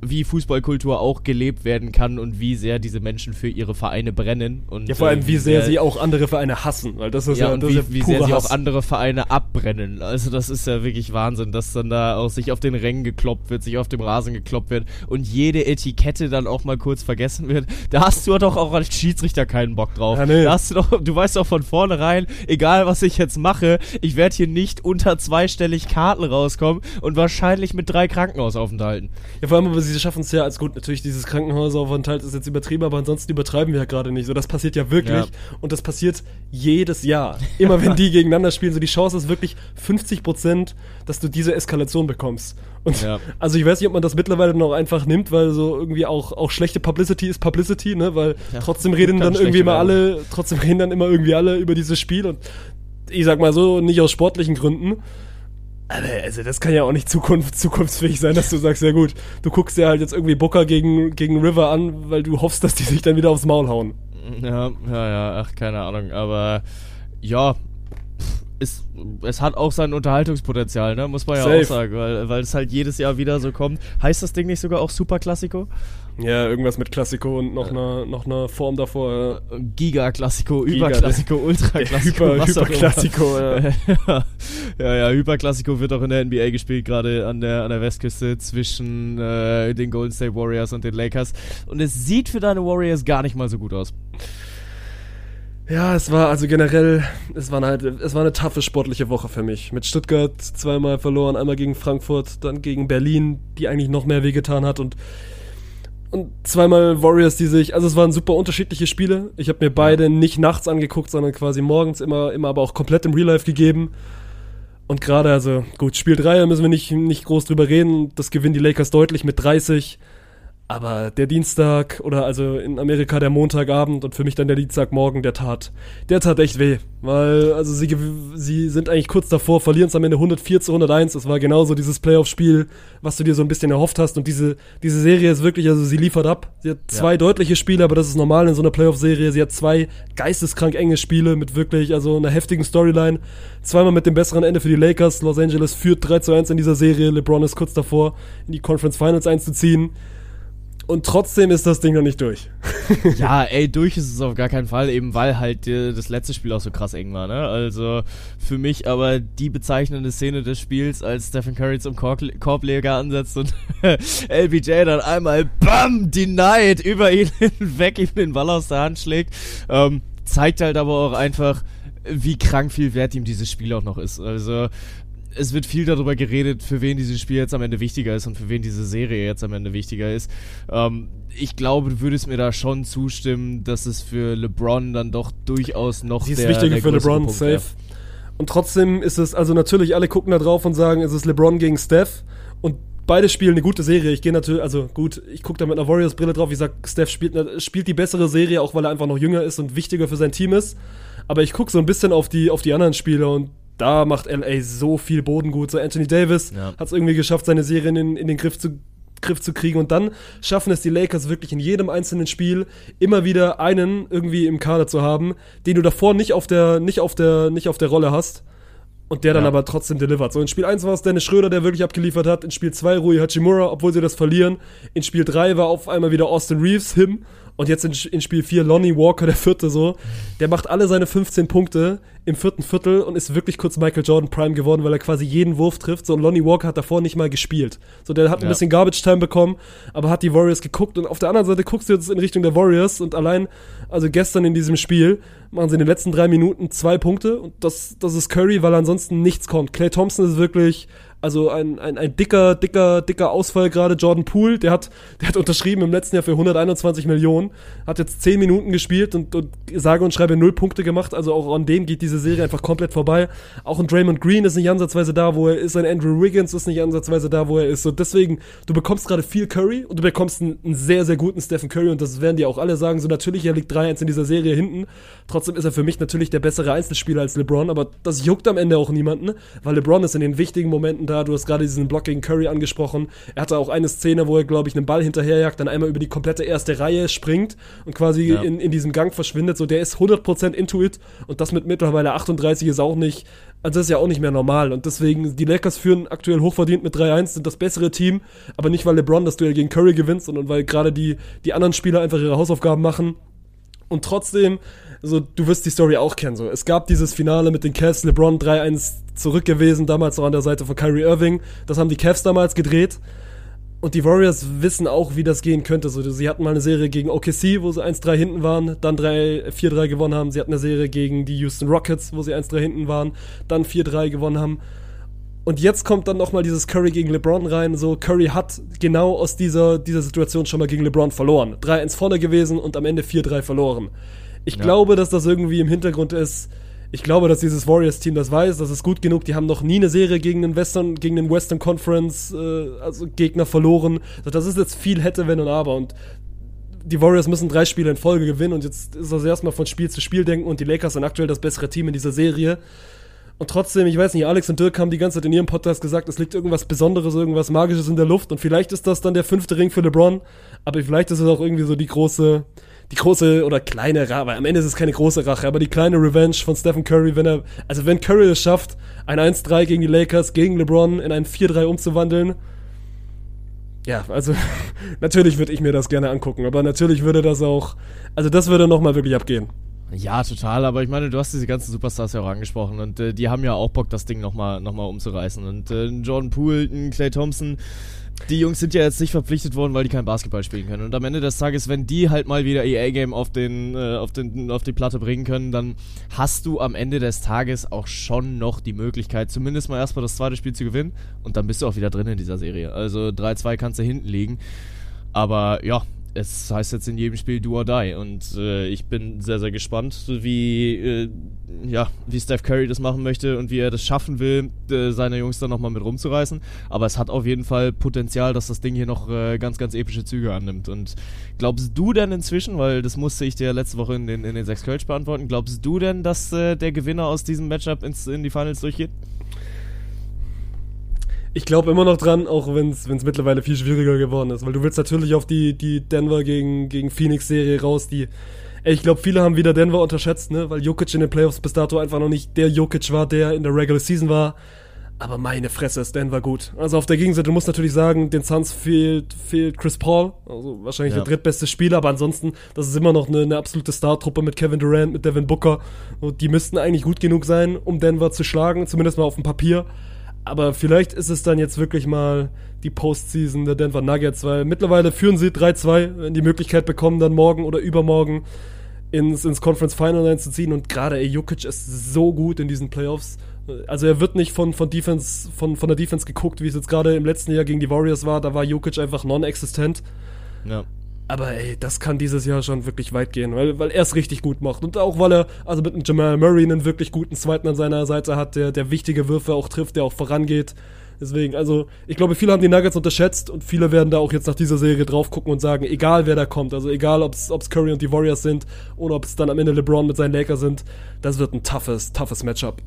wie Fußballkultur auch gelebt werden kann und wie sehr diese Menschen für ihre Vereine brennen. Und, ja, vor allem, äh, wie sehr sie auch andere Vereine hassen, weil das ist ja, ja, das wie, ist ja wie sehr sie Hass. auch andere Vereine abbrennen. Also das ist ja wirklich Wahnsinn, dass dann da auch sich auf den Rängen gekloppt wird, sich auf dem Rasen gekloppt wird und jede Etikette dann auch mal kurz vergessen wird. Da hast du doch auch als Schiedsrichter keinen Bock drauf. Ja, nee. Da hast du doch, du weißt doch von vornherein, egal was ich jetzt mache, ich werde hier nicht unter zweistellig Karten rauskommen und wahrscheinlich mit drei Krankenhausaufenthalten. Ja, vor allem, sie schaffen es ja als gut. Natürlich, dieses Krankenhausaufenthalt ist jetzt übertrieben, aber ansonsten übertreiben wir ja gerade nicht. So, das passiert ja wirklich. Ja. Und das passiert jedes Jahr. Immer wenn die gegeneinander spielen, so die Chance ist wirklich 50 Prozent, dass du diese Eskalation bekommst. Und Ja. also ich weiß nicht, ob man das mittlerweile noch einfach nimmt, weil so irgendwie auch, auch schlechte Publicity ist Publicity, ne? Weil Ja, trotzdem reden dann irgendwie immer alle, trotzdem reden dann immer irgendwie alle über dieses Spiel und ich sag mal so, nicht aus sportlichen Gründen. Also das kann ja auch nicht Zukunft, zukunftsfähig sein, dass du sagst, ja gut, du guckst dir halt jetzt irgendwie Booker gegen, gegen River an, weil du hoffst, dass die sich dann wieder aufs Maul hauen. Ja, ja, ja, ach, keine Ahnung, aber ja, ist, es hat auch sein Unterhaltungspotenzial, ne, muss man ja Safe. auch sagen, weil, weil es halt jedes Jahr wieder so kommt. Heißt das Ding nicht sogar auch Super Klassiko? Ja, irgendwas mit Klassiko und noch einer noch einer Form davor. Ja. Giga Klassiko, Giga, Überklassiko, Ultra Klassiko, Hyper, immer. Hyperklassiko, ja. ja, ja, ja, Hyperklassiko wird auch in der NBA gespielt, gerade an der, an der Westküste zwischen äh, den Golden State Warriors und den Lakers. Und es sieht für deine Warriors gar nicht mal so gut aus. Ja, es war also generell, es war, halt, es war eine taffe sportliche Woche für mich. Mit Stuttgart zweimal verloren, einmal gegen Frankfurt, dann gegen Berlin, die eigentlich noch mehr wehgetan hat und und zweimal Warriors, die sich, also es waren super unterschiedliche Spiele. Ich habe mir beide nicht nachts angeguckt, sondern quasi morgens immer, immer aber auch komplett im Real Life gegeben. Und gerade, also gut, Spiel 3 müssen wir nicht, nicht groß drüber reden. Das gewinnen die Lakers deutlich mit 30. Aber der Dienstag oder also in Amerika der Montagabend und für mich dann der Dienstagmorgen, der tat, der tat echt weh. Weil, also sie, sie sind eigentlich kurz davor, verlieren es am Ende 104 zu 101. Das war genauso dieses Playoff-Spiel, was du dir so ein bisschen erhofft hast. Und diese, diese Serie ist wirklich, also sie liefert ab. Sie hat zwei deutliche Spiele, aber das ist normal in so einer Playoff-Serie. Sie hat zwei geisteskrank enge Spiele mit wirklich, also einer heftigen Storyline. Zweimal mit dem besseren Ende für die Lakers. Los Angeles führt 3 zu 1 in dieser Serie. LeBron ist kurz davor, in die Conference Finals einzuziehen. Und trotzdem ist das Ding noch nicht durch. Ja, ey, durch ist es auf gar keinen Fall, eben weil halt das letzte Spiel auch so krass eng war, ne? Also für mich aber die bezeichnende Szene des Spiels, als Stephen Curry zum Korb Korbleger ansetzt und LBJ dann einmal BAM! Denied über ihn hinweg, ihm den Ball aus der Hand schlägt, ähm, zeigt halt aber auch einfach, wie krank viel wert ihm dieses Spiel auch noch ist. Also es wird viel darüber geredet, für wen dieses Spiel jetzt am Ende wichtiger ist und für wen diese Serie jetzt am Ende wichtiger ist. Ähm, ich glaube, du würdest mir da schon zustimmen, dass es für LeBron dann doch durchaus noch Sie ist der, wichtiger der für LeBron, Punkt safe. wäre. Und trotzdem ist es, also natürlich, alle gucken da drauf und sagen, es ist LeBron gegen Steph. Und beide spielen eine gute Serie. Ich gehe natürlich, also gut, ich gucke da mit einer Warriors-Brille drauf. Ich sag, Steph spielt, ne- spielt die bessere Serie, auch weil er einfach noch jünger ist und wichtiger für sein Team ist. Aber ich gucke so ein bisschen auf die, auf die anderen Spieler und da macht LA so viel Boden gut. So Anthony Davis Ja. hat es irgendwie geschafft, seine Serie in, in den Griff zu, Griff zu kriegen. Und dann schaffen es die Lakers wirklich in jedem einzelnen Spiel immer wieder einen irgendwie im Kader zu haben, den du davor nicht auf der, nicht auf der, nicht auf der Rolle hast. Und der dann Ja. aber trotzdem delivert. So in Spiel 1 war es Dennis Schröder, der wirklich abgeliefert hat. In Spiel 2 Rui Hachimura, obwohl sie das verlieren. In Spiel 3 war auf einmal wieder Austin Reeves, him. Und jetzt in, in Spiel 4 Lonnie Walker, der vierte so. Der macht alle seine 15 Punkte im vierten Viertel und ist wirklich kurz Michael Jordan Prime geworden, weil er quasi jeden Wurf trifft. So, und Lonnie Walker hat davor nicht mal gespielt. So, der hat ein Ja. bisschen Garbage Time bekommen, aber hat die Warriors geguckt. Und auf der anderen Seite guckst du jetzt in Richtung der Warriors und allein, also gestern in diesem Spiel, machen sie in den letzten drei Minuten zwei Punkte und das, das ist Curry, weil ansonsten nichts kommt. Clay Thompson ist wirklich, also ein, ein, ein dicker, dicker, dicker Ausfall gerade. Jordan Poole, der hat, der hat unterschrieben im letzten Jahr für 121 Millionen, hat jetzt 10 Minuten gespielt und, und sage und schreibe null Punkte gemacht. Also auch an dem geht diese Serie einfach komplett vorbei. Auch ein Draymond Green ist nicht ansatzweise da, wo er ist. Ein Andrew Wiggins ist nicht ansatzweise da, wo er ist. So deswegen, du bekommst gerade viel Curry und du bekommst einen, einen sehr, sehr guten Stephen Curry und das werden die auch alle sagen. So natürlich, er liegt 3-1 in dieser Serie hinten. Trotzdem ist er für mich natürlich der bessere Einzelspieler als LeBron, aber das juckt am Ende auch niemanden, weil LeBron ist in den wichtigen Momenten da. Du hast gerade diesen Block gegen Curry angesprochen. Er hatte auch eine Szene, wo er, glaube ich, einen Ball hinterherjagt, dann einmal über die komplette erste Reihe springt und quasi Ja. in, in diesem Gang verschwindet. So, der ist 100% into it und das mit mittlerweile 38 ist auch nicht, also das ist ja auch nicht mehr normal und deswegen, die Lakers führen aktuell hochverdient mit 3-1, sind das bessere Team, aber nicht, weil LeBron das Duell gegen Curry gewinnt, sondern weil gerade die, die anderen Spieler einfach ihre Hausaufgaben machen und trotzdem, so, du wirst die Story auch kennen. So. Es gab dieses Finale mit den Cavs, LeBron 3-1 zurück gewesen, damals noch an der Seite von Kyrie Irving. Das haben die Cavs damals gedreht. Und die Warriors wissen auch, wie das gehen könnte. So, sie hatten mal eine Serie gegen OKC, wo sie 1-3 hinten waren, dann 3 4-3 gewonnen haben. Sie hatten eine Serie gegen die Houston Rockets, wo sie 1-3 hinten waren, dann 4-3 gewonnen haben. Und jetzt kommt dann nochmal dieses Curry gegen LeBron rein. So, Curry hat genau aus dieser, dieser Situation schon mal gegen LeBron verloren. 3-1 vorne gewesen und am Ende 4-3 verloren. Ich Ja. glaube, dass das irgendwie im Hintergrund ist. Ich glaube, dass dieses Warriors-Team das weiß, das ist gut genug. Die haben noch nie eine Serie gegen den Western, gegen den Western Conference, äh, also Gegner verloren. Das ist jetzt viel hätte, wenn und aber. Und die Warriors müssen drei Spiele in Folge gewinnen und jetzt ist das erstmal von Spiel zu Spiel denken und die Lakers sind aktuell das bessere Team in dieser Serie. Und trotzdem, ich weiß nicht, Alex und Dirk haben die ganze Zeit in ihrem Podcast gesagt, es liegt irgendwas Besonderes, irgendwas Magisches in der Luft. Und vielleicht ist das dann der fünfte Ring für LeBron, aber vielleicht ist es auch irgendwie so die große, die große oder kleine Rache, am Ende ist es keine große Rache, aber die kleine Revenge von Stephen Curry, wenn er, also wenn Curry es schafft, ein 1-3 gegen die Lakers, gegen LeBron in ein 4-3 umzuwandeln, ja, also natürlich würde ich mir das gerne angucken, aber natürlich würde das auch, also das würde nochmal wirklich abgehen. Ja, total, aber ich meine, du hast diese ganzen Superstars ja auch angesprochen und äh, die haben ja auch Bock, das Ding nochmal noch mal umzureißen. Und äh, Jordan Poole, ein Clay Thompson, die Jungs sind ja jetzt nicht verpflichtet worden, weil die kein Basketball spielen können. Und am Ende des Tages, wenn die halt mal wieder ihr A-Game auf, den, äh, auf, den, auf die Platte bringen können, dann hast du am Ende des Tages auch schon noch die Möglichkeit, zumindest mal erstmal das zweite Spiel zu gewinnen und dann bist du auch wieder drin in dieser Serie. Also 3-2 kannst du hinten liegen. Aber ja, es heißt jetzt in jedem Spiel do or die und äh, ich bin sehr, sehr gespannt, wie, äh, ja, wie Steph Curry das machen möchte und wie er das schaffen will, äh, seine Jungs dann nochmal mit rumzureißen. Aber es hat auf jeden Fall Potenzial, dass das Ding hier noch äh, ganz, ganz epische Züge annimmt. Und glaubst du denn inzwischen, weil das musste ich dir letzte Woche in den, in den sechs Kölsch beantworten, glaubst du denn, dass äh, der Gewinner aus diesem Matchup ins, in die Finals durchgeht? Ich glaube immer noch dran, auch wenn es mittlerweile viel schwieriger geworden ist, weil du willst natürlich auf die, die Denver gegen, gegen Phoenix-Serie raus, die ey, ich glaube, viele haben wieder Denver unterschätzt, ne, weil Jokic in den Playoffs bis dato einfach noch nicht der Jokic war, der in der Regular Season war. Aber meine Fresse ist Denver gut. Also auf der Gegenseite, du musst natürlich sagen, den Suns fehlt, fehlt Chris Paul, also wahrscheinlich Ja. der drittbeste Spieler, aber ansonsten, das ist immer noch eine, eine absolute Startruppe mit Kevin Durant, mit Devin Booker. Und die müssten eigentlich gut genug sein, um Denver zu schlagen, zumindest mal auf dem Papier. Aber vielleicht ist es dann jetzt wirklich mal die Postseason der Denver Nuggets, weil mittlerweile führen sie 3-2, wenn die Möglichkeit bekommen, dann morgen oder übermorgen ins, ins Conference Final reinzuziehen. Und gerade Jokic ist so gut in diesen Playoffs. Also er wird nicht von, von Defense, von, von der Defense geguckt, wie es jetzt gerade im letzten Jahr gegen die Warriors war. Da war Jokic einfach non-existent. Ja. Aber ey, das kann dieses Jahr schon wirklich weit gehen, weil, weil er es richtig gut macht. Und auch weil er, also mit einem Jamal Murray einen wirklich guten Zweiten an seiner Seite hat, der, der wichtige Würfe auch trifft, der auch vorangeht. Deswegen, also, ich glaube, viele haben die Nuggets unterschätzt und viele werden da auch jetzt nach dieser Serie drauf gucken und sagen, egal wer da kommt, also egal ob es Curry und die Warriors sind oder ob es dann am Ende LeBron mit seinen Lakers sind, das wird ein toughes, toughes Matchup.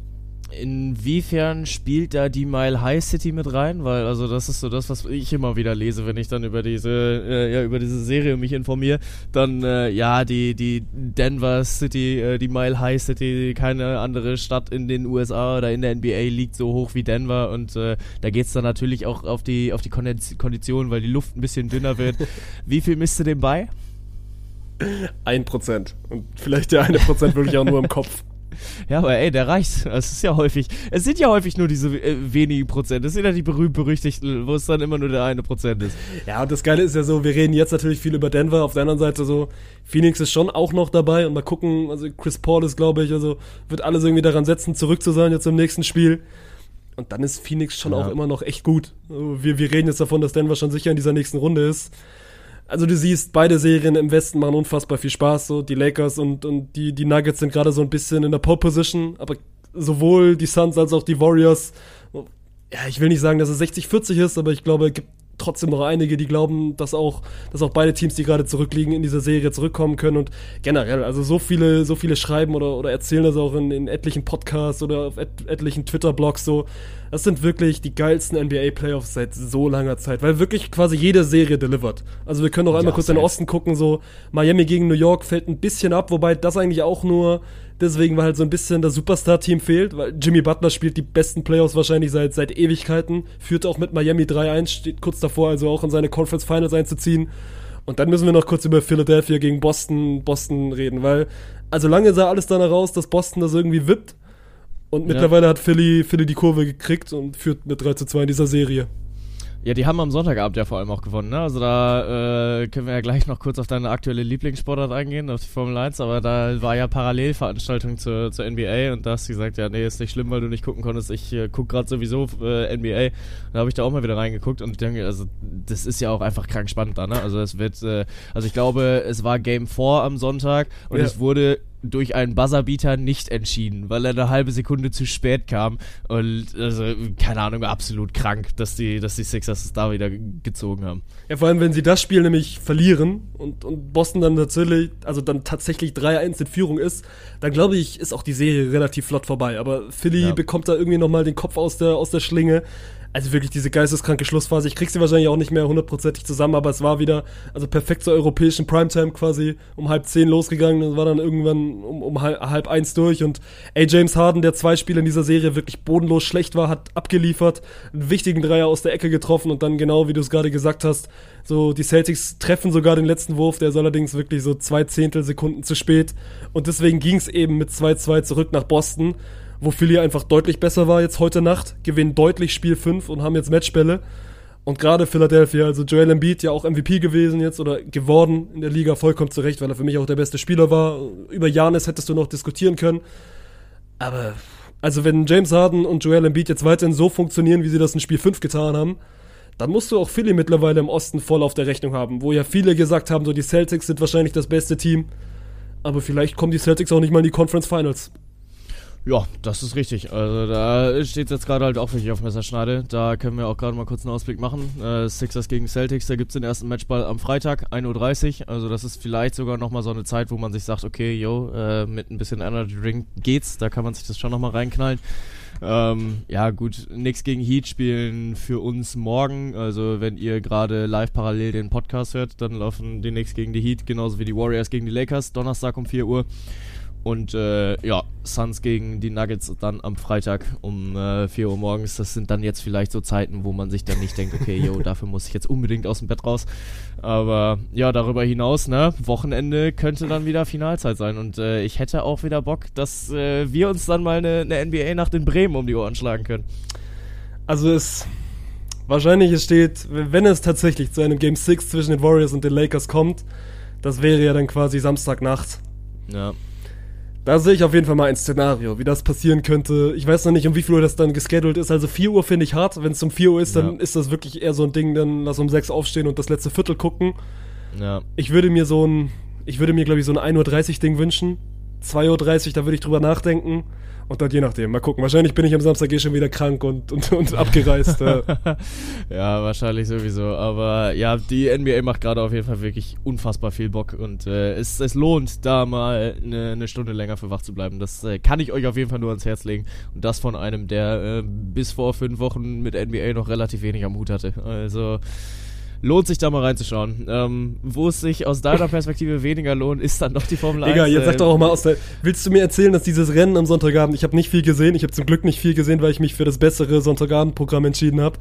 Inwiefern spielt da die Mile High City mit rein? Weil, also, das ist so das, was ich immer wieder lese, wenn ich dann über diese, äh, ja, über diese Serie mich informiere. Dann, äh, ja, die, die Denver City, äh, die Mile High City, keine andere Stadt in den USA oder in der NBA liegt so hoch wie Denver und äh, da geht's dann natürlich auch auf die, auf die Konditionen, weil die Luft ein bisschen dünner wird. Wie viel misst du dem bei? Ein Prozent. Und vielleicht der eine Prozent wirklich auch nur im Kopf. Ja, aber ey, der reicht. Es ist ja häufig, es sind ja häufig nur diese äh, wenigen Prozent. Es sind ja die berühmt-berüchtigten, wo es dann immer nur der eine Prozent ist. Ja, und das Geile ist ja so, wir reden jetzt natürlich viel über Denver, auf der anderen Seite so, Phoenix ist schon auch noch dabei und mal gucken, also Chris Paul ist, glaube ich, also wird alles irgendwie daran setzen, zurück zu sein jetzt im nächsten Spiel. Und dann ist Phoenix schon Ja. auch immer noch echt gut. Wir, wir reden jetzt davon, dass Denver schon sicher in dieser nächsten Runde ist. Also du siehst, beide Serien im Westen machen unfassbar viel Spaß. So die Lakers und, und die, die Nuggets sind gerade so ein bisschen in der Pole Position, aber sowohl die Suns als auch die Warriors, ja, ich will nicht sagen, dass es 60-40 ist, aber ich glaube, es gibt trotzdem noch einige, die glauben, dass auch, dass auch beide Teams, die gerade zurückliegen, in dieser Serie zurückkommen können und generell, also so viele, so viele schreiben oder, oder erzählen das auch in, in etlichen Podcasts oder auf et, etlichen Twitter-Blogs so. Das sind wirklich die geilsten NBA-Playoffs seit so langer Zeit, weil wirklich quasi jede Serie delivert. Also wir können auch einmal Ja, kurz in den. Osten gucken, so Miami gegen New York fällt ein bisschen ab, wobei das eigentlich auch nur deswegen, weil halt so ein bisschen das Superstar-Team fehlt, weil Jimmy Butler spielt die besten Playoffs wahrscheinlich seit, seit Ewigkeiten, führt auch mit Miami 3-1, steht kurz davor, also auch in seine Conference Finals einzuziehen. Und dann müssen wir noch kurz über Philadelphia gegen Boston, Boston reden, weil, also lange sah alles danach aus, dass Boston das irgendwie wippt. Und mittlerweile hat Philly, Philly die Kurve gekriegt und führt mit 3 zu 2 in dieser Serie. Ja, die haben am Sonntagabend ja vor allem auch gewonnen, ne? Also da äh, können wir ja gleich noch kurz auf deine aktuelle Lieblingssportart eingehen, auf die Formel 1, aber da war ja Parallelveranstaltung zur, zur NBA und da hast du gesagt, ja, nee, ist nicht schlimm, weil du nicht gucken konntest. Ich äh, guck gerade sowieso äh, NBA. Da habe ich da auch mal wieder reingeguckt und denke, also das ist ja auch einfach krank spannend da, ne? Also es wird, äh, also ich glaube, es war Game 4 am Sonntag und Ja. es wurde durch einen Buzzerbeater nicht entschieden, weil er eine halbe Sekunde zu spät kam. Und also, keine Ahnung, absolut krank, dass die, dass die Sixers es da wieder ge- gezogen haben. Ja, vor allem, wenn sie das Spiel nämlich verlieren und, und Boston dann tatsächlich, also dann tatsächlich 3-1 in Führung ist, dann glaube ich, ist auch die Serie relativ flott vorbei. Aber Philly Ja. bekommt da irgendwie nochmal den Kopf aus der, aus der Schlinge. Also wirklich diese geisteskranke Schlussphase. Ich krieg sie wahrscheinlich auch nicht mehr hundertprozentig zusammen, aber es war wieder, also perfekt zur europäischen Primetime quasi um halb zehn losgegangen und war dann irgendwann um, um halb, halb eins durch. Und ey, James Harden, der zwei Spiele in dieser Serie wirklich bodenlos schlecht war, hat abgeliefert, einen wichtigen Dreier aus der Ecke getroffen und dann genau, wie du es gerade gesagt hast, so die Celtics treffen sogar den letzten Wurf, der ist allerdings wirklich so zwei Zehntelsekunden zu spät. Und deswegen ging es eben mit 2-2 zurück nach Boston wo Philly einfach deutlich besser war jetzt heute Nacht, gewinnen deutlich Spiel 5 und haben jetzt Matchbälle. Und gerade Philadelphia, also Joel Embiid ja auch MVP gewesen jetzt oder geworden in der Liga, vollkommen zurecht, weil er für mich auch der beste Spieler war. Über Janis hättest du noch diskutieren können. Aber, also wenn James Harden und Joel Embiid jetzt weiterhin so funktionieren, wie sie das in Spiel 5 getan haben, dann musst du auch Philly mittlerweile im Osten voll auf der Rechnung haben, wo ja viele gesagt haben, so die Celtics sind wahrscheinlich das beste Team. Aber vielleicht kommen die Celtics auch nicht mal in die Conference Finals. Ja, das ist richtig. Also da steht jetzt gerade halt auch wirklich auf Messerschneide. Da können wir auch gerade mal kurz einen Ausblick machen. Äh, Sixers gegen Celtics, da gibt es den ersten Matchball am Freitag, 1.30 Uhr. Also das ist vielleicht sogar nochmal so eine Zeit, wo man sich sagt, okay, yo, äh, mit ein bisschen Energy Drink geht's. Da kann man sich das schon nochmal reinknallen. Ähm, ja, gut, nix gegen Heat spielen für uns morgen. Also, wenn ihr gerade live parallel den Podcast hört, dann laufen die Knicks gegen die Heat, genauso wie die Warriors gegen die Lakers, Donnerstag um 4 Uhr. Und äh, ja, Suns gegen die Nuggets dann am Freitag um äh, 4 Uhr morgens. Das sind dann jetzt vielleicht so Zeiten, wo man sich dann nicht denkt, okay, yo, dafür muss ich jetzt unbedingt aus dem Bett raus. Aber ja, darüber hinaus, ne, Wochenende könnte dann wieder Finalzeit sein. Und äh, ich hätte auch wieder Bock, dass äh, wir uns dann mal eine, eine NBA-Nacht in Bremen um die Ohren schlagen können. Also es wahrscheinlich es steht, wenn es tatsächlich zu einem Game 6 zwischen den Warriors und den Lakers kommt, das wäre ja dann quasi Samstagnacht. Ja. Da sehe ich auf jeden Fall mal ein Szenario, wie das passieren könnte. Ich weiß noch nicht, um wie viel Uhr das dann geschedult ist. Also 4 Uhr finde ich hart. Wenn es um 4 Uhr ist, dann Ja. ist das wirklich eher so ein Ding, dann lass um 6 aufstehen und das letzte Viertel gucken. Ja. Ich würde mir so ein, ich würde mir, glaube ich, so ein 1.30 Uhr Ding wünschen. 2.30 Uhr, da würde ich drüber nachdenken. Und dann je nachdem, mal gucken. Wahrscheinlich bin ich am Samstag eh schon wieder krank und, und, und abgereist. ja. ja, wahrscheinlich sowieso. Aber ja, die NBA macht gerade auf jeden Fall wirklich unfassbar viel Bock und äh, es, es lohnt, da mal eine, eine Stunde länger für wach zu bleiben. Das äh, kann ich euch auf jeden Fall nur ans Herz legen. Und das von einem, der äh, bis vor fünf Wochen mit NBA noch relativ wenig am Hut hatte. Also lohnt sich da mal reinzuschauen. Ähm, wo es sich aus deiner Perspektive weniger lohnt, ist dann doch die Formel 1. Digga, jetzt sag äh, doch auch mal aus der. Willst du mir erzählen, dass dieses Rennen am Sonntagabend, ich habe nicht viel gesehen, ich habe zum Glück nicht viel gesehen, weil ich mich für das bessere Sonntagabendprogramm entschieden habe.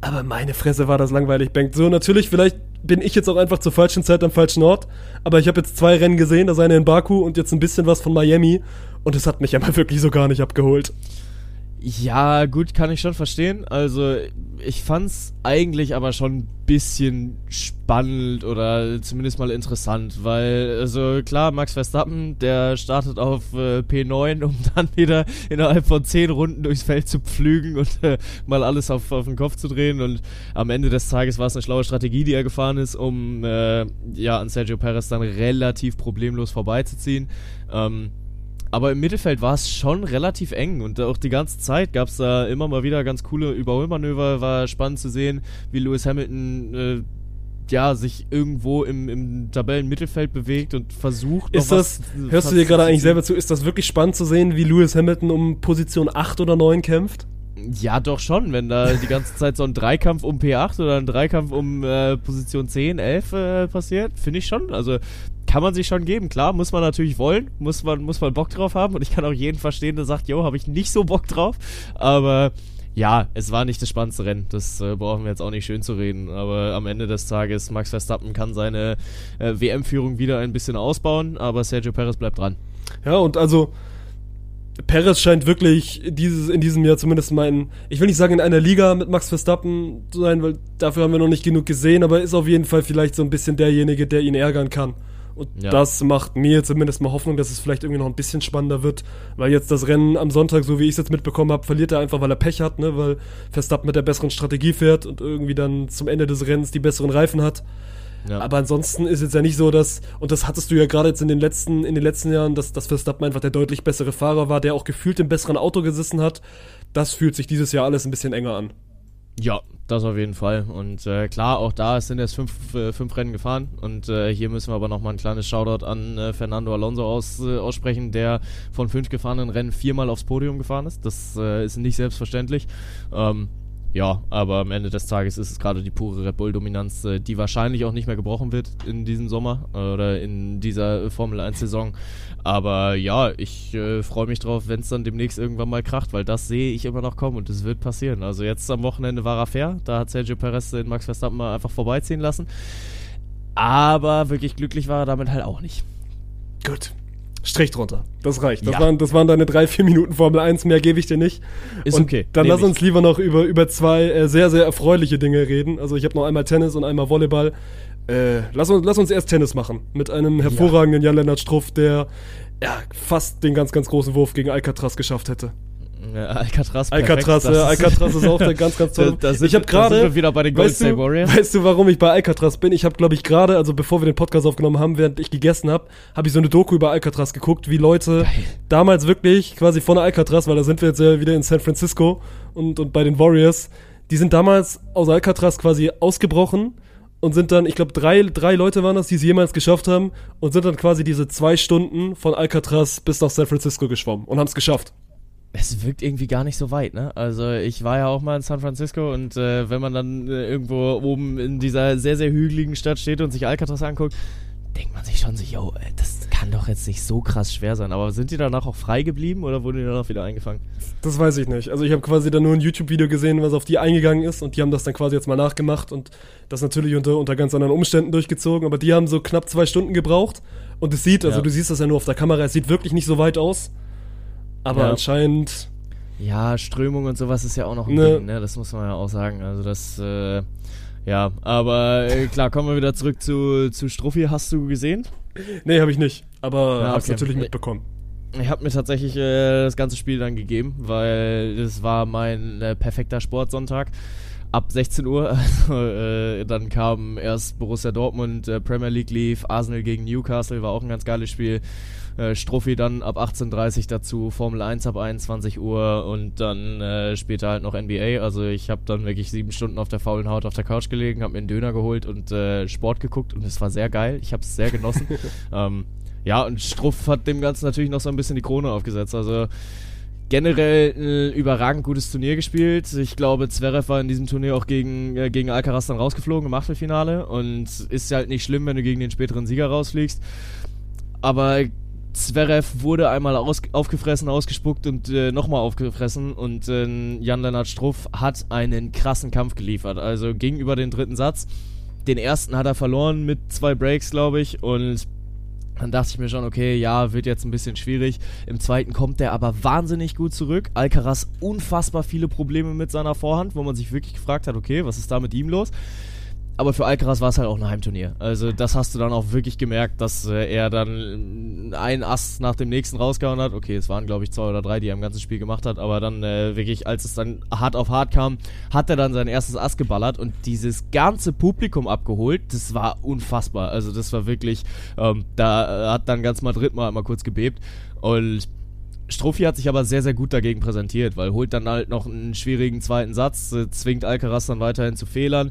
Aber meine Fresse war das langweilig, Bank. So, natürlich, vielleicht bin ich jetzt auch einfach zur falschen Zeit am falschen Ort. Aber ich habe jetzt zwei Rennen gesehen, das eine in Baku und jetzt ein bisschen was von Miami. Und es hat mich ja mal wirklich so gar nicht abgeholt. Ja, gut, kann ich schon verstehen. Also, ich fand's eigentlich aber schon ein bisschen spannend oder zumindest mal interessant, weil, also klar, Max Verstappen, der startet auf äh, P9, um dann wieder innerhalb von 10 Runden durchs Feld zu pflügen und äh, mal alles auf, auf den Kopf zu drehen. Und am Ende des Tages war es eine schlaue Strategie, die er gefahren ist, um äh, ja an Sergio Perez dann relativ problemlos vorbeizuziehen. Ähm, aber im Mittelfeld war es schon relativ eng und auch die ganze Zeit gab es da immer mal wieder ganz coole Überholmanöver. War spannend zu sehen, wie Lewis Hamilton äh, ja, sich irgendwo im, im Tabellenmittelfeld bewegt und versucht. Ist das, hörst du dir gerade eigentlich selber zu, ist das wirklich spannend zu sehen, wie Lewis Hamilton um Position 8 oder 9 kämpft? Ja, doch schon, wenn da die ganze Zeit so ein Dreikampf um P8 oder ein Dreikampf um äh, Position 10, 11 äh, passiert, finde ich schon. Also kann man sich schon geben. Klar, muss man natürlich wollen, muss man, muss man Bock drauf haben und ich kann auch jeden verstehen, der sagt, yo, habe ich nicht so Bock drauf. Aber ja, es war nicht das spannendste Rennen. Das äh, brauchen wir jetzt auch nicht schön zu reden. Aber am Ende des Tages, Max Verstappen kann seine äh, WM-Führung wieder ein bisschen ausbauen, aber Sergio Perez bleibt dran. Ja, und also Perez scheint wirklich dieses, in diesem Jahr zumindest mein, ich will nicht sagen in einer Liga mit Max Verstappen zu sein, weil dafür haben wir noch nicht genug gesehen, aber er ist auf jeden Fall vielleicht so ein bisschen derjenige, der ihn ärgern kann. Und Ja. das macht mir zumindest mal Hoffnung, dass es vielleicht irgendwie noch ein bisschen spannender wird, weil jetzt das Rennen am Sonntag, so wie ich es jetzt mitbekommen habe, verliert er einfach, weil er Pech hat, ne, weil Verstappen mit der besseren Strategie fährt und irgendwie dann zum Ende des Rennens die besseren Reifen hat. Ja. Aber ansonsten ist jetzt ja nicht so, dass, und das hattest du ja gerade jetzt in den letzten, in den letzten Jahren, dass, dass Verstappen einfach der deutlich bessere Fahrer war, der auch gefühlt im besseren Auto gesessen hat. Das fühlt sich dieses Jahr alles ein bisschen enger an. Ja, das auf jeden Fall. Und äh, klar, auch da sind jetzt fünf, äh, fünf Rennen gefahren. Und äh, hier müssen wir aber nochmal ein kleines Shoutout an äh, Fernando Alonso aus, äh, aussprechen, der von fünf gefahrenen Rennen viermal aufs Podium gefahren ist. Das äh, ist nicht selbstverständlich. Ähm, ja, aber am Ende des Tages ist es gerade die pure Red Bull-Dominanz, die wahrscheinlich auch nicht mehr gebrochen wird in diesem Sommer oder in dieser Formel 1-Saison. Aber ja, ich äh, freue mich drauf, wenn es dann demnächst irgendwann mal kracht, weil das sehe ich immer noch kommen und es wird passieren. Also jetzt am Wochenende war er fair, da hat Sergio Perez den Max Verstappen mal einfach vorbeiziehen lassen. Aber wirklich glücklich war er damit halt auch nicht. Gut. Strich drunter. Das reicht. Das, Ja. waren, das waren deine drei, vier Minuten Formel 1. Mehr gebe ich dir nicht. Ist Und okay. Dann lass ich. uns lieber noch über, über zwei äh, sehr, sehr erfreuliche Dinge reden. Also ich habe noch einmal Tennis und einmal Volleyball. Äh, lass, uns, lass uns erst Tennis machen. Mit einem hervorragenden Jan-Lennart Struff, der ja, fast den ganz, ganz großen Wurf gegen Alcatraz geschafft hätte. Ja, Alcatraz. perfekt. Alcatraz, ja, ist- Alcatraz ist auch der ganz, ganz tolle. Da- da sind- ich habe gerade wieder bei den Golden weißt State du, Warriors. Weißt du, warum ich bei Alcatraz bin? Ich habe, glaube ich, gerade, also bevor wir den Podcast aufgenommen haben, während ich gegessen habe, habe ich so eine Doku über Alcatraz geguckt, wie Leute damals wirklich quasi von Alcatraz, weil da sind wir jetzt ja wieder in San Francisco und, und bei den Warriors, die sind damals aus Alcatraz quasi ausgebrochen und sind dann, ich glaube, drei, drei Leute waren das, die es jemals geschafft haben und sind dann quasi diese zwei Stunden von Alcatraz bis nach San Francisco geschwommen und haben es geschafft. Es wirkt irgendwie gar nicht so weit, ne? Also ich war ja auch mal in San Francisco und äh, wenn man dann äh, irgendwo oben in dieser sehr, sehr hügeligen Stadt steht und sich Alcatraz anguckt, denkt man sich schon so, yo, äh, das kann doch jetzt nicht so krass schwer sein. Aber sind die danach auch frei geblieben oder wurden die danach wieder eingefangen? Das weiß ich nicht. Also ich habe quasi dann nur ein YouTube-Video gesehen, was auf die eingegangen ist und die haben das dann quasi jetzt mal nachgemacht und das natürlich unter, unter ganz anderen Umständen durchgezogen, aber die haben so knapp zwei Stunden gebraucht und es sieht, also Ja. du siehst das ja nur auf der Kamera, es sieht wirklich nicht so weit aus, aber Ja. anscheinend, Ja, Strömung und sowas ist ja auch noch ein Ne. Ding, ne? Das muss man ja auch sagen. Also das, äh, ja, aber äh, klar, kommen wir wieder zurück zu, zu Struffi. Hast du gesehen? Nee, habe ich nicht, aber Ja, hab's okay. natürlich mitbekommen. Ich habe mir tatsächlich äh, das ganze Spiel dann gegeben, weil das war mein äh, perfekter Sportsonntag. Ab 16 Uhr, also, äh, dann kam erst Borussia Dortmund, äh, Premier League lief, Arsenal gegen Newcastle, war auch ein ganz geiles Spiel. Äh, Strophi dann ab 18.30 Uhr dazu, Formel 1 ab 21 Uhr und dann äh, später halt noch NBA. Also ich habe dann wirklich sieben Stunden auf der faulen Haut auf der Couch gelegen, habe mir einen Döner geholt und äh, Sport geguckt und es war sehr geil. Ich habe es sehr genossen. ähm, ja, und Struff hat dem Ganzen natürlich noch so ein bisschen die Krone aufgesetzt. Also generell ein überragend gutes Turnier gespielt. Ich glaube, Zverev war in diesem Turnier auch gegen, äh, gegen Alcaraz dann rausgeflogen im Achtelfinale. Und ist ja halt nicht schlimm, wenn du gegen den späteren Sieger rausfliegst. Aber Zverev wurde einmal aus, aufgefressen, ausgespuckt und äh, nochmal aufgefressen. Und äh, Jan-Lennart Struff hat einen krassen Kampf geliefert. Also gegenüber den dritten Satz. Den ersten hat er verloren mit zwei Breaks, glaube ich. Und dann dachte ich mir schon, okay, ja, wird jetzt ein bisschen schwierig. Im zweiten kommt der aber wahnsinnig gut zurück. Alcaraz unfassbar viele Probleme mit seiner Vorhand, wo man sich wirklich gefragt hat, okay, was ist da mit ihm los? Aber für Alcaraz war es halt auch ein Heimturnier. Also das hast du dann auch wirklich gemerkt, dass äh, er dann äh, einen Ast nach dem nächsten rausgehauen hat. Okay, es waren glaube ich zwei oder drei, die er im ganzen Spiel gemacht hat. Aber dann äh, wirklich, als es dann hart auf hart kam, hat er dann sein erstes Ass geballert und dieses ganze Publikum abgeholt. Das war unfassbar. Also das war wirklich, ähm, da äh, hat dann ganz Madrid mal, mal kurz gebebt. Und Struffi hat sich aber sehr, sehr gut dagegen präsentiert, weil holt dann halt noch einen schwierigen zweiten Satz, äh, zwingt Alcaraz dann weiterhin zu Fehlern.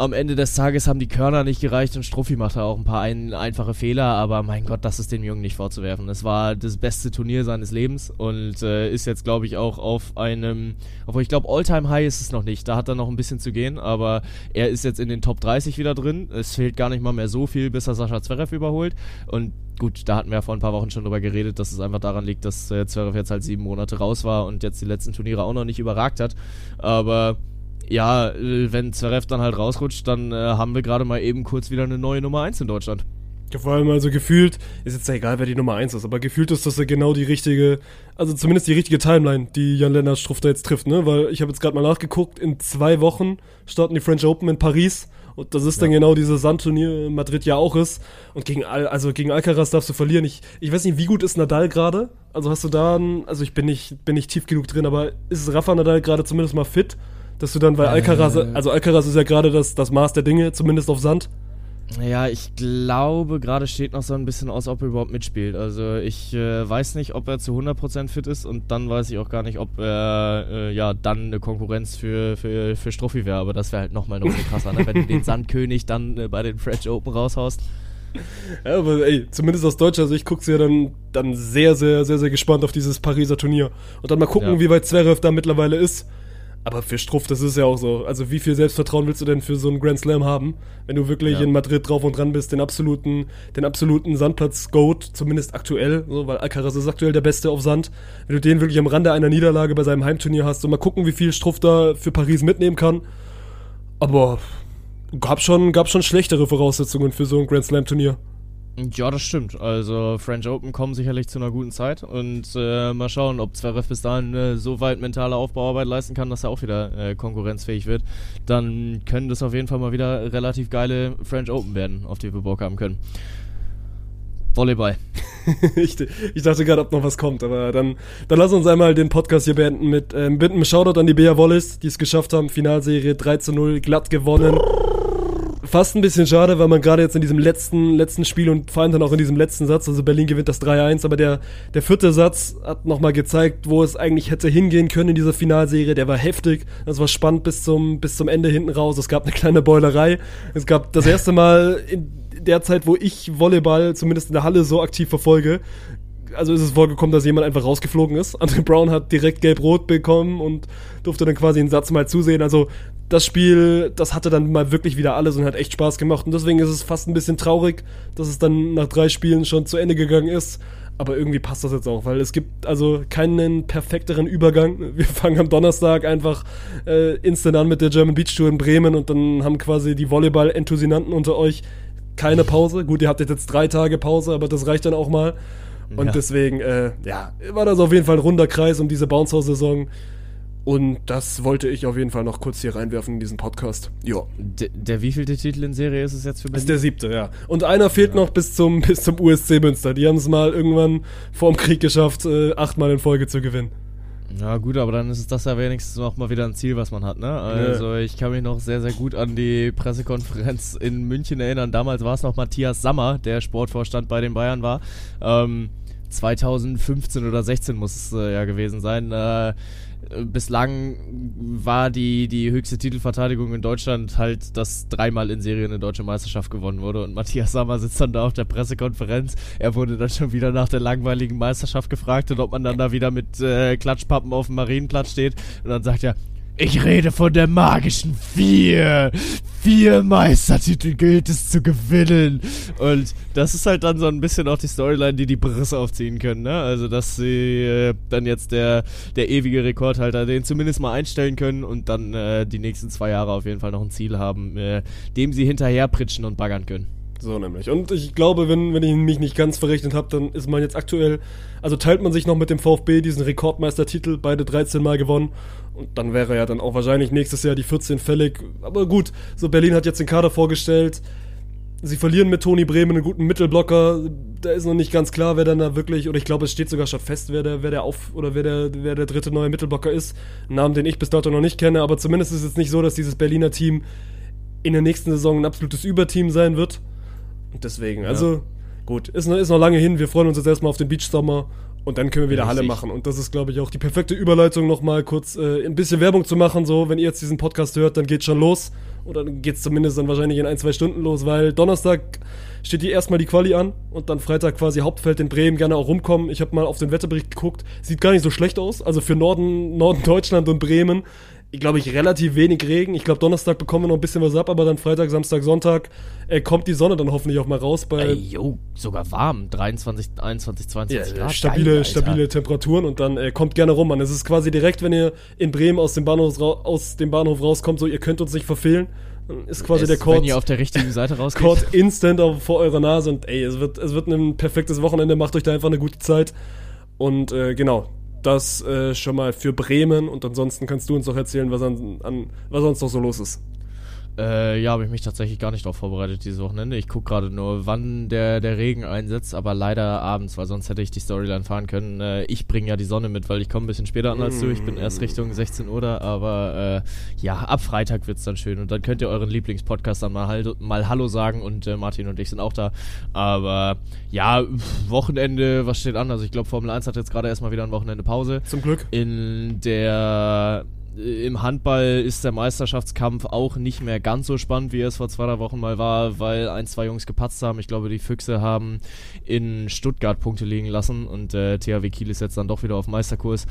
Am Ende des Tages haben die Körner nicht gereicht und Struffi machte auch ein paar ein, einfache Fehler, aber mein Gott, das ist dem Jungen nicht vorzuwerfen. Es war das beste Turnier seines Lebens und äh, ist jetzt, glaube ich, auch auf einem, obwohl ich glaube, All-Time-High ist es noch nicht, da hat er noch ein bisschen zu gehen, aber er ist jetzt in den Top 30 wieder drin. Es fehlt gar nicht mal mehr so viel, bis er Sascha Zverev überholt und gut, da hatten wir ja vor ein paar Wochen schon drüber geredet, dass es einfach daran liegt, dass äh, Zverev jetzt halt sieben Monate raus war und jetzt die letzten Turniere auch noch nicht überragt hat, aber ja, äh, wenn Zverev dann halt rausrutscht, dann äh, haben wir gerade mal eben kurz wieder eine neue Nummer 1 in Deutschland. Ja, vor allem also gefühlt, ist jetzt ja egal, wer die Nummer 1 ist, aber gefühlt ist das ja genau die richtige, also zumindest die richtige Timeline, die Jan-Lennart Struff da jetzt trifft, ne? Weil ich habe jetzt gerade mal nachgeguckt, in zwei Wochen starten die French Open in Paris und das ist dann genau dieses Sandturnier in Madrid ja auch ist. Und gegen Al also gegen Alcaraz darfst du verlieren. Ich, ich weiß nicht, wie gut ist Nadal gerade? Also hast du da ein, also ich bin nicht, bin nicht tief genug drin, aber ist Rafa Nadal gerade zumindest mal fit? Dass du dann, weil Alcaraz, also Alcaraz ist ja gerade das, das Maß der Dinge, zumindest auf Sand. Ja, ich glaube, gerade steht noch so ein bisschen aus, ob er überhaupt mitspielt. Also ich äh, weiß nicht, ob er zu 100% fit ist und dann weiß ich auch gar nicht, ob er äh, ja dann eine Konkurrenz für, für, für Struffi wäre. Aber das wäre halt nochmal noch krasser, ne? wenn du den Sandkönig dann äh, bei den French Open raushaust. Ja, aber ey, zumindest aus deutscher Sicht guckst du ja dann, dann sehr, sehr, sehr, sehr gespannt auf dieses Pariser Turnier. Und dann mal gucken, Ja. wie weit Zverev da mittlerweile ist. Aber für Struff, das ist ja auch so. Also wie viel Selbstvertrauen willst du denn für so einen Grand Slam haben, wenn du wirklich Ja. in Madrid drauf und dran bist, den absoluten, den absoluten Sandplatz-Goat, zumindest aktuell, so, weil Alcaraz ist aktuell der Beste auf Sand. Wenn du den wirklich am Rande einer Niederlage bei seinem Heimturnier hast, und mal gucken, wie viel Struff da für Paris mitnehmen kann. Aber gab schon, gab schon schlechtere Voraussetzungen für so ein Grand Slam-Turnier. Ja, das stimmt. Also French Open kommen sicherlich zu einer guten Zeit und äh, mal schauen, ob Zverev bis dahin äh, so weit mentale Aufbauarbeit leisten kann, dass er auch wieder äh, konkurrenzfähig wird. Dann können das auf jeden Fall mal wieder relativ geile French Open werden, auf die wir Bock haben können. Volleyball. ich, ich dachte gerade, ob noch was kommt, aber dann, dann lass uns einmal den Podcast hier beenden mit, ähm, einem Shoutout an die Bea Wallace, die es geschafft haben. Finalserie 3 zu 0, glatt gewonnen. Fast ein bisschen schade, weil man gerade jetzt in diesem letzten, letzten Spiel und vor allem dann auch in diesem letzten Satz, also Berlin gewinnt das 3-1, aber der, der vierte Satz hat nochmal gezeigt, wo es eigentlich hätte hingehen können in dieser Finalserie. Der war heftig, das war spannend bis zum, bis zum Ende hinten raus. Es gab eine kleine Beulerei. Es gab das erste Mal in der Zeit, wo ich Volleyball zumindest in der Halle so aktiv verfolge, also ist es vorgekommen, dass jemand einfach rausgeflogen ist. Andre Brown hat direkt gelb-rot bekommen und durfte dann quasi den Satz mal zusehen. Also das Spiel, das hatte dann mal wirklich wieder alles und hat echt Spaß gemacht. Und deswegen ist es fast ein bisschen traurig, dass es dann nach drei Spielen schon zu Ende gegangen ist. Aber irgendwie passt das jetzt auch, weil es gibt also keinen perfekteren Übergang. Wir fangen am Donnerstag einfach äh, instant an mit der German Beach Tour in Bremen und dann haben quasi die Volleyball-Enthusianten unter euch keine Pause. Gut, ihr habt jetzt drei Tage Pause, aber das reicht dann auch mal. Und Ja. deswegen, äh, ja, war das auf jeden Fall ein runder Kreis um diese Bounce-House-Saison. Und das wollte ich auf jeden Fall noch kurz hier reinwerfen in diesen Podcast. Ja. Der, der wievielte Titel in Serie ist es jetzt für Das ist Berlin? der siebte, ja. Und einer fehlt noch bis zum, bis zum USC Münster. Die haben es mal irgendwann vor dem Krieg geschafft, äh, achtmal in Folge zu gewinnen. Ja gut, aber dann ist es das ja wenigstens noch mal wieder ein Ziel, was man hat, ne? Also ich kann mich noch sehr, sehr gut an die Pressekonferenz in München erinnern. Damals war es noch Matthias Sammer, der Sportvorstand bei den Bayern war. Ähm, 2015 oder 16 muss es äh, ja gewesen sein. Äh, bislang war die, die höchste Titelverteidigung in Deutschland halt, dass dreimal in Serie eine deutsche Meisterschaft gewonnen wurde. Und Matthias Sammer sitzt dann da auf der Pressekonferenz. Er wurde dann schon wieder nach der langweiligen Meisterschaft gefragt und ob man dann da wieder mit äh, Klatschpappen auf dem Marienplatz steht. Und dann sagt er, ich rede von der magischen Vier. Vier Meistertitel gilt es zu gewinnen. Und das ist halt dann so ein bisschen auch die Storyline, die die Briss aufziehen können. Ne? Also, dass sie äh, dann jetzt der, der ewige Rekordhalter den zumindest mal einstellen können und dann äh, die nächsten zwei Jahre auf jeden Fall noch ein Ziel haben, äh, dem sie hinterher pritschen und baggern können. So nämlich. Und ich glaube, wenn, wenn ich mich nicht ganz verrechnet habe, dann ist man jetzt aktuell, also teilt man sich noch mit dem VfB diesen Rekordmeistertitel, beide 13 Mal gewonnen. Und dann wäre ja dann auch wahrscheinlich nächstes Jahr die 14 fällig. Aber gut, so Berlin hat jetzt den Kader vorgestellt. Sie verlieren mit Toni Bremen einen guten Mittelblocker. Da ist noch nicht ganz klar, wer dann da wirklich, oder ich glaube, es steht sogar schon fest, wer der, wer der auf, oder wer der, wer der dritte neue Mittelblocker ist. Einen Namen, den ich bis dato noch nicht kenne, aber zumindest ist es nicht so, dass dieses Berliner Team in der nächsten Saison ein absolutes Überteam sein wird. Und deswegen, also gut, ist noch, ist noch lange hin. Wir freuen uns jetzt erstmal auf den Beach-Sommer und dann können wir wieder Halle Richtig. machen. Und das ist, glaube ich, auch die perfekte Überleitung, nochmal kurz äh, ein bisschen Werbung zu machen. So, wenn ihr jetzt diesen Podcast hört, dann geht's schon los. Oder dann geht's zumindest dann wahrscheinlich in ein, zwei Stunden los, weil Donnerstag steht hier erstmal die Quali an und dann Freitag quasi Hauptfeld in Bremen gerne auch rumkommen. Ich habe mal auf den Wetterbericht geguckt, sieht gar nicht so schlecht aus. Also für Norden, Norden Deutschland und Bremen glaube ich, relativ wenig Regen. Ich glaube, Donnerstag bekommen wir noch ein bisschen was ab, aber dann Freitag, Samstag, Sonntag äh, kommt die Sonne dann hoffentlich auch mal raus. Bei Ey, yo, sogar warm. 23, 21, 22 ja, Grad. stabile, Geil, stabile Temperaturen und dann äh, kommt gerne rum, Mann. Es ist quasi direkt, wenn ihr in Bremen aus dem Bahnhof, aus dem Bahnhof rauskommt, so ihr könnt uns nicht verfehlen. Dann ist quasi Es- der Wenn Code, ihr auf der richtigen Seite rausgeht. Instant auf, vor eurer Nase und ey, es wird, es wird ein perfektes Wochenende, macht euch da einfach eine gute Zeit. Und äh, genau, das äh, schon mal für Bremen und ansonsten kannst du uns noch erzählen, was, an, an, was sonst noch so los ist. Äh, ja, habe ich mich tatsächlich gar nicht darauf vorbereitet dieses Wochenende. Ich gucke gerade nur, wann der, der Regen einsetzt, aber leider abends, weil sonst hätte ich die Storyline fahren können. Äh, ich bringe ja die Sonne mit, weil ich komme ein bisschen später an als du. Ich bin erst Richtung 16 Uhr da, aber äh, ja, ab Freitag wird's dann schön. Und dann könnt ihr euren Lieblingspodcast dann mal, Hallo- mal Hallo sagen und äh, Martin und ich sind auch da. Aber ja, Wochenende, was steht an? Also ich glaube, Formel 1 hat jetzt gerade erstmal wieder ein Wochenende Pause. Zum Glück. In der im Handball ist der Meisterschaftskampf auch nicht mehr ganz so spannend, wie es vor zwei, drei Wochen mal war, weil ein, zwei Jungs gepatzt haben. Ich glaube, die Füchse haben in Stuttgart Punkte liegen lassen und äh, THW Kiel ist jetzt dann doch wieder auf Meisterkurs.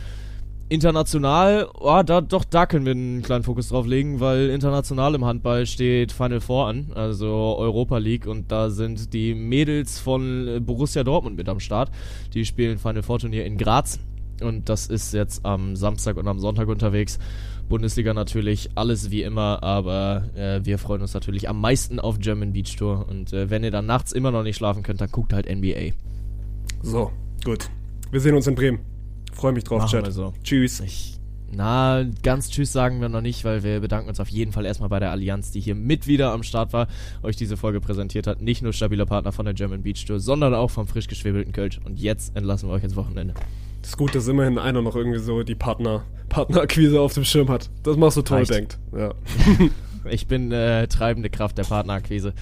International, oh, da, doch, da können wir einen kleinen Fokus drauf legen, weil international im Handball steht Final Four an, also Europa League und da sind die Mädels von äh, Borussia Dortmund mit am Start. Die spielen Final Four Turnier in Graz und das ist jetzt am Samstag und am Sonntag unterwegs. Bundesliga natürlich, alles wie immer, aber äh, wir freuen uns natürlich am meisten auf German Beach Tour und äh, wenn ihr dann nachts immer noch nicht schlafen könnt, dann guckt halt NBA. So, gut. Wir sehen uns in Bremen. Freue mich drauf, Machen Chat. so. Tschüss. Ich Na, ganz Tschüss sagen wir noch nicht, weil wir bedanken uns auf jeden Fall erstmal bei der Allianz, die hier mit wieder am Start war, euch diese Folge präsentiert hat. Nicht nur stabiler Partner von der German Beach Tour, sondern auch vom frisch geschwebelten Kölsch. Und jetzt entlassen wir euch ins Wochenende. Es ist gut, dass immerhin einer noch irgendwie so die Partner, Partnerakquise auf dem Schirm hat. Das machst du toll, Reicht. denkt. Ja. Ich bin äh, treibende Kraft der Partnerakquise.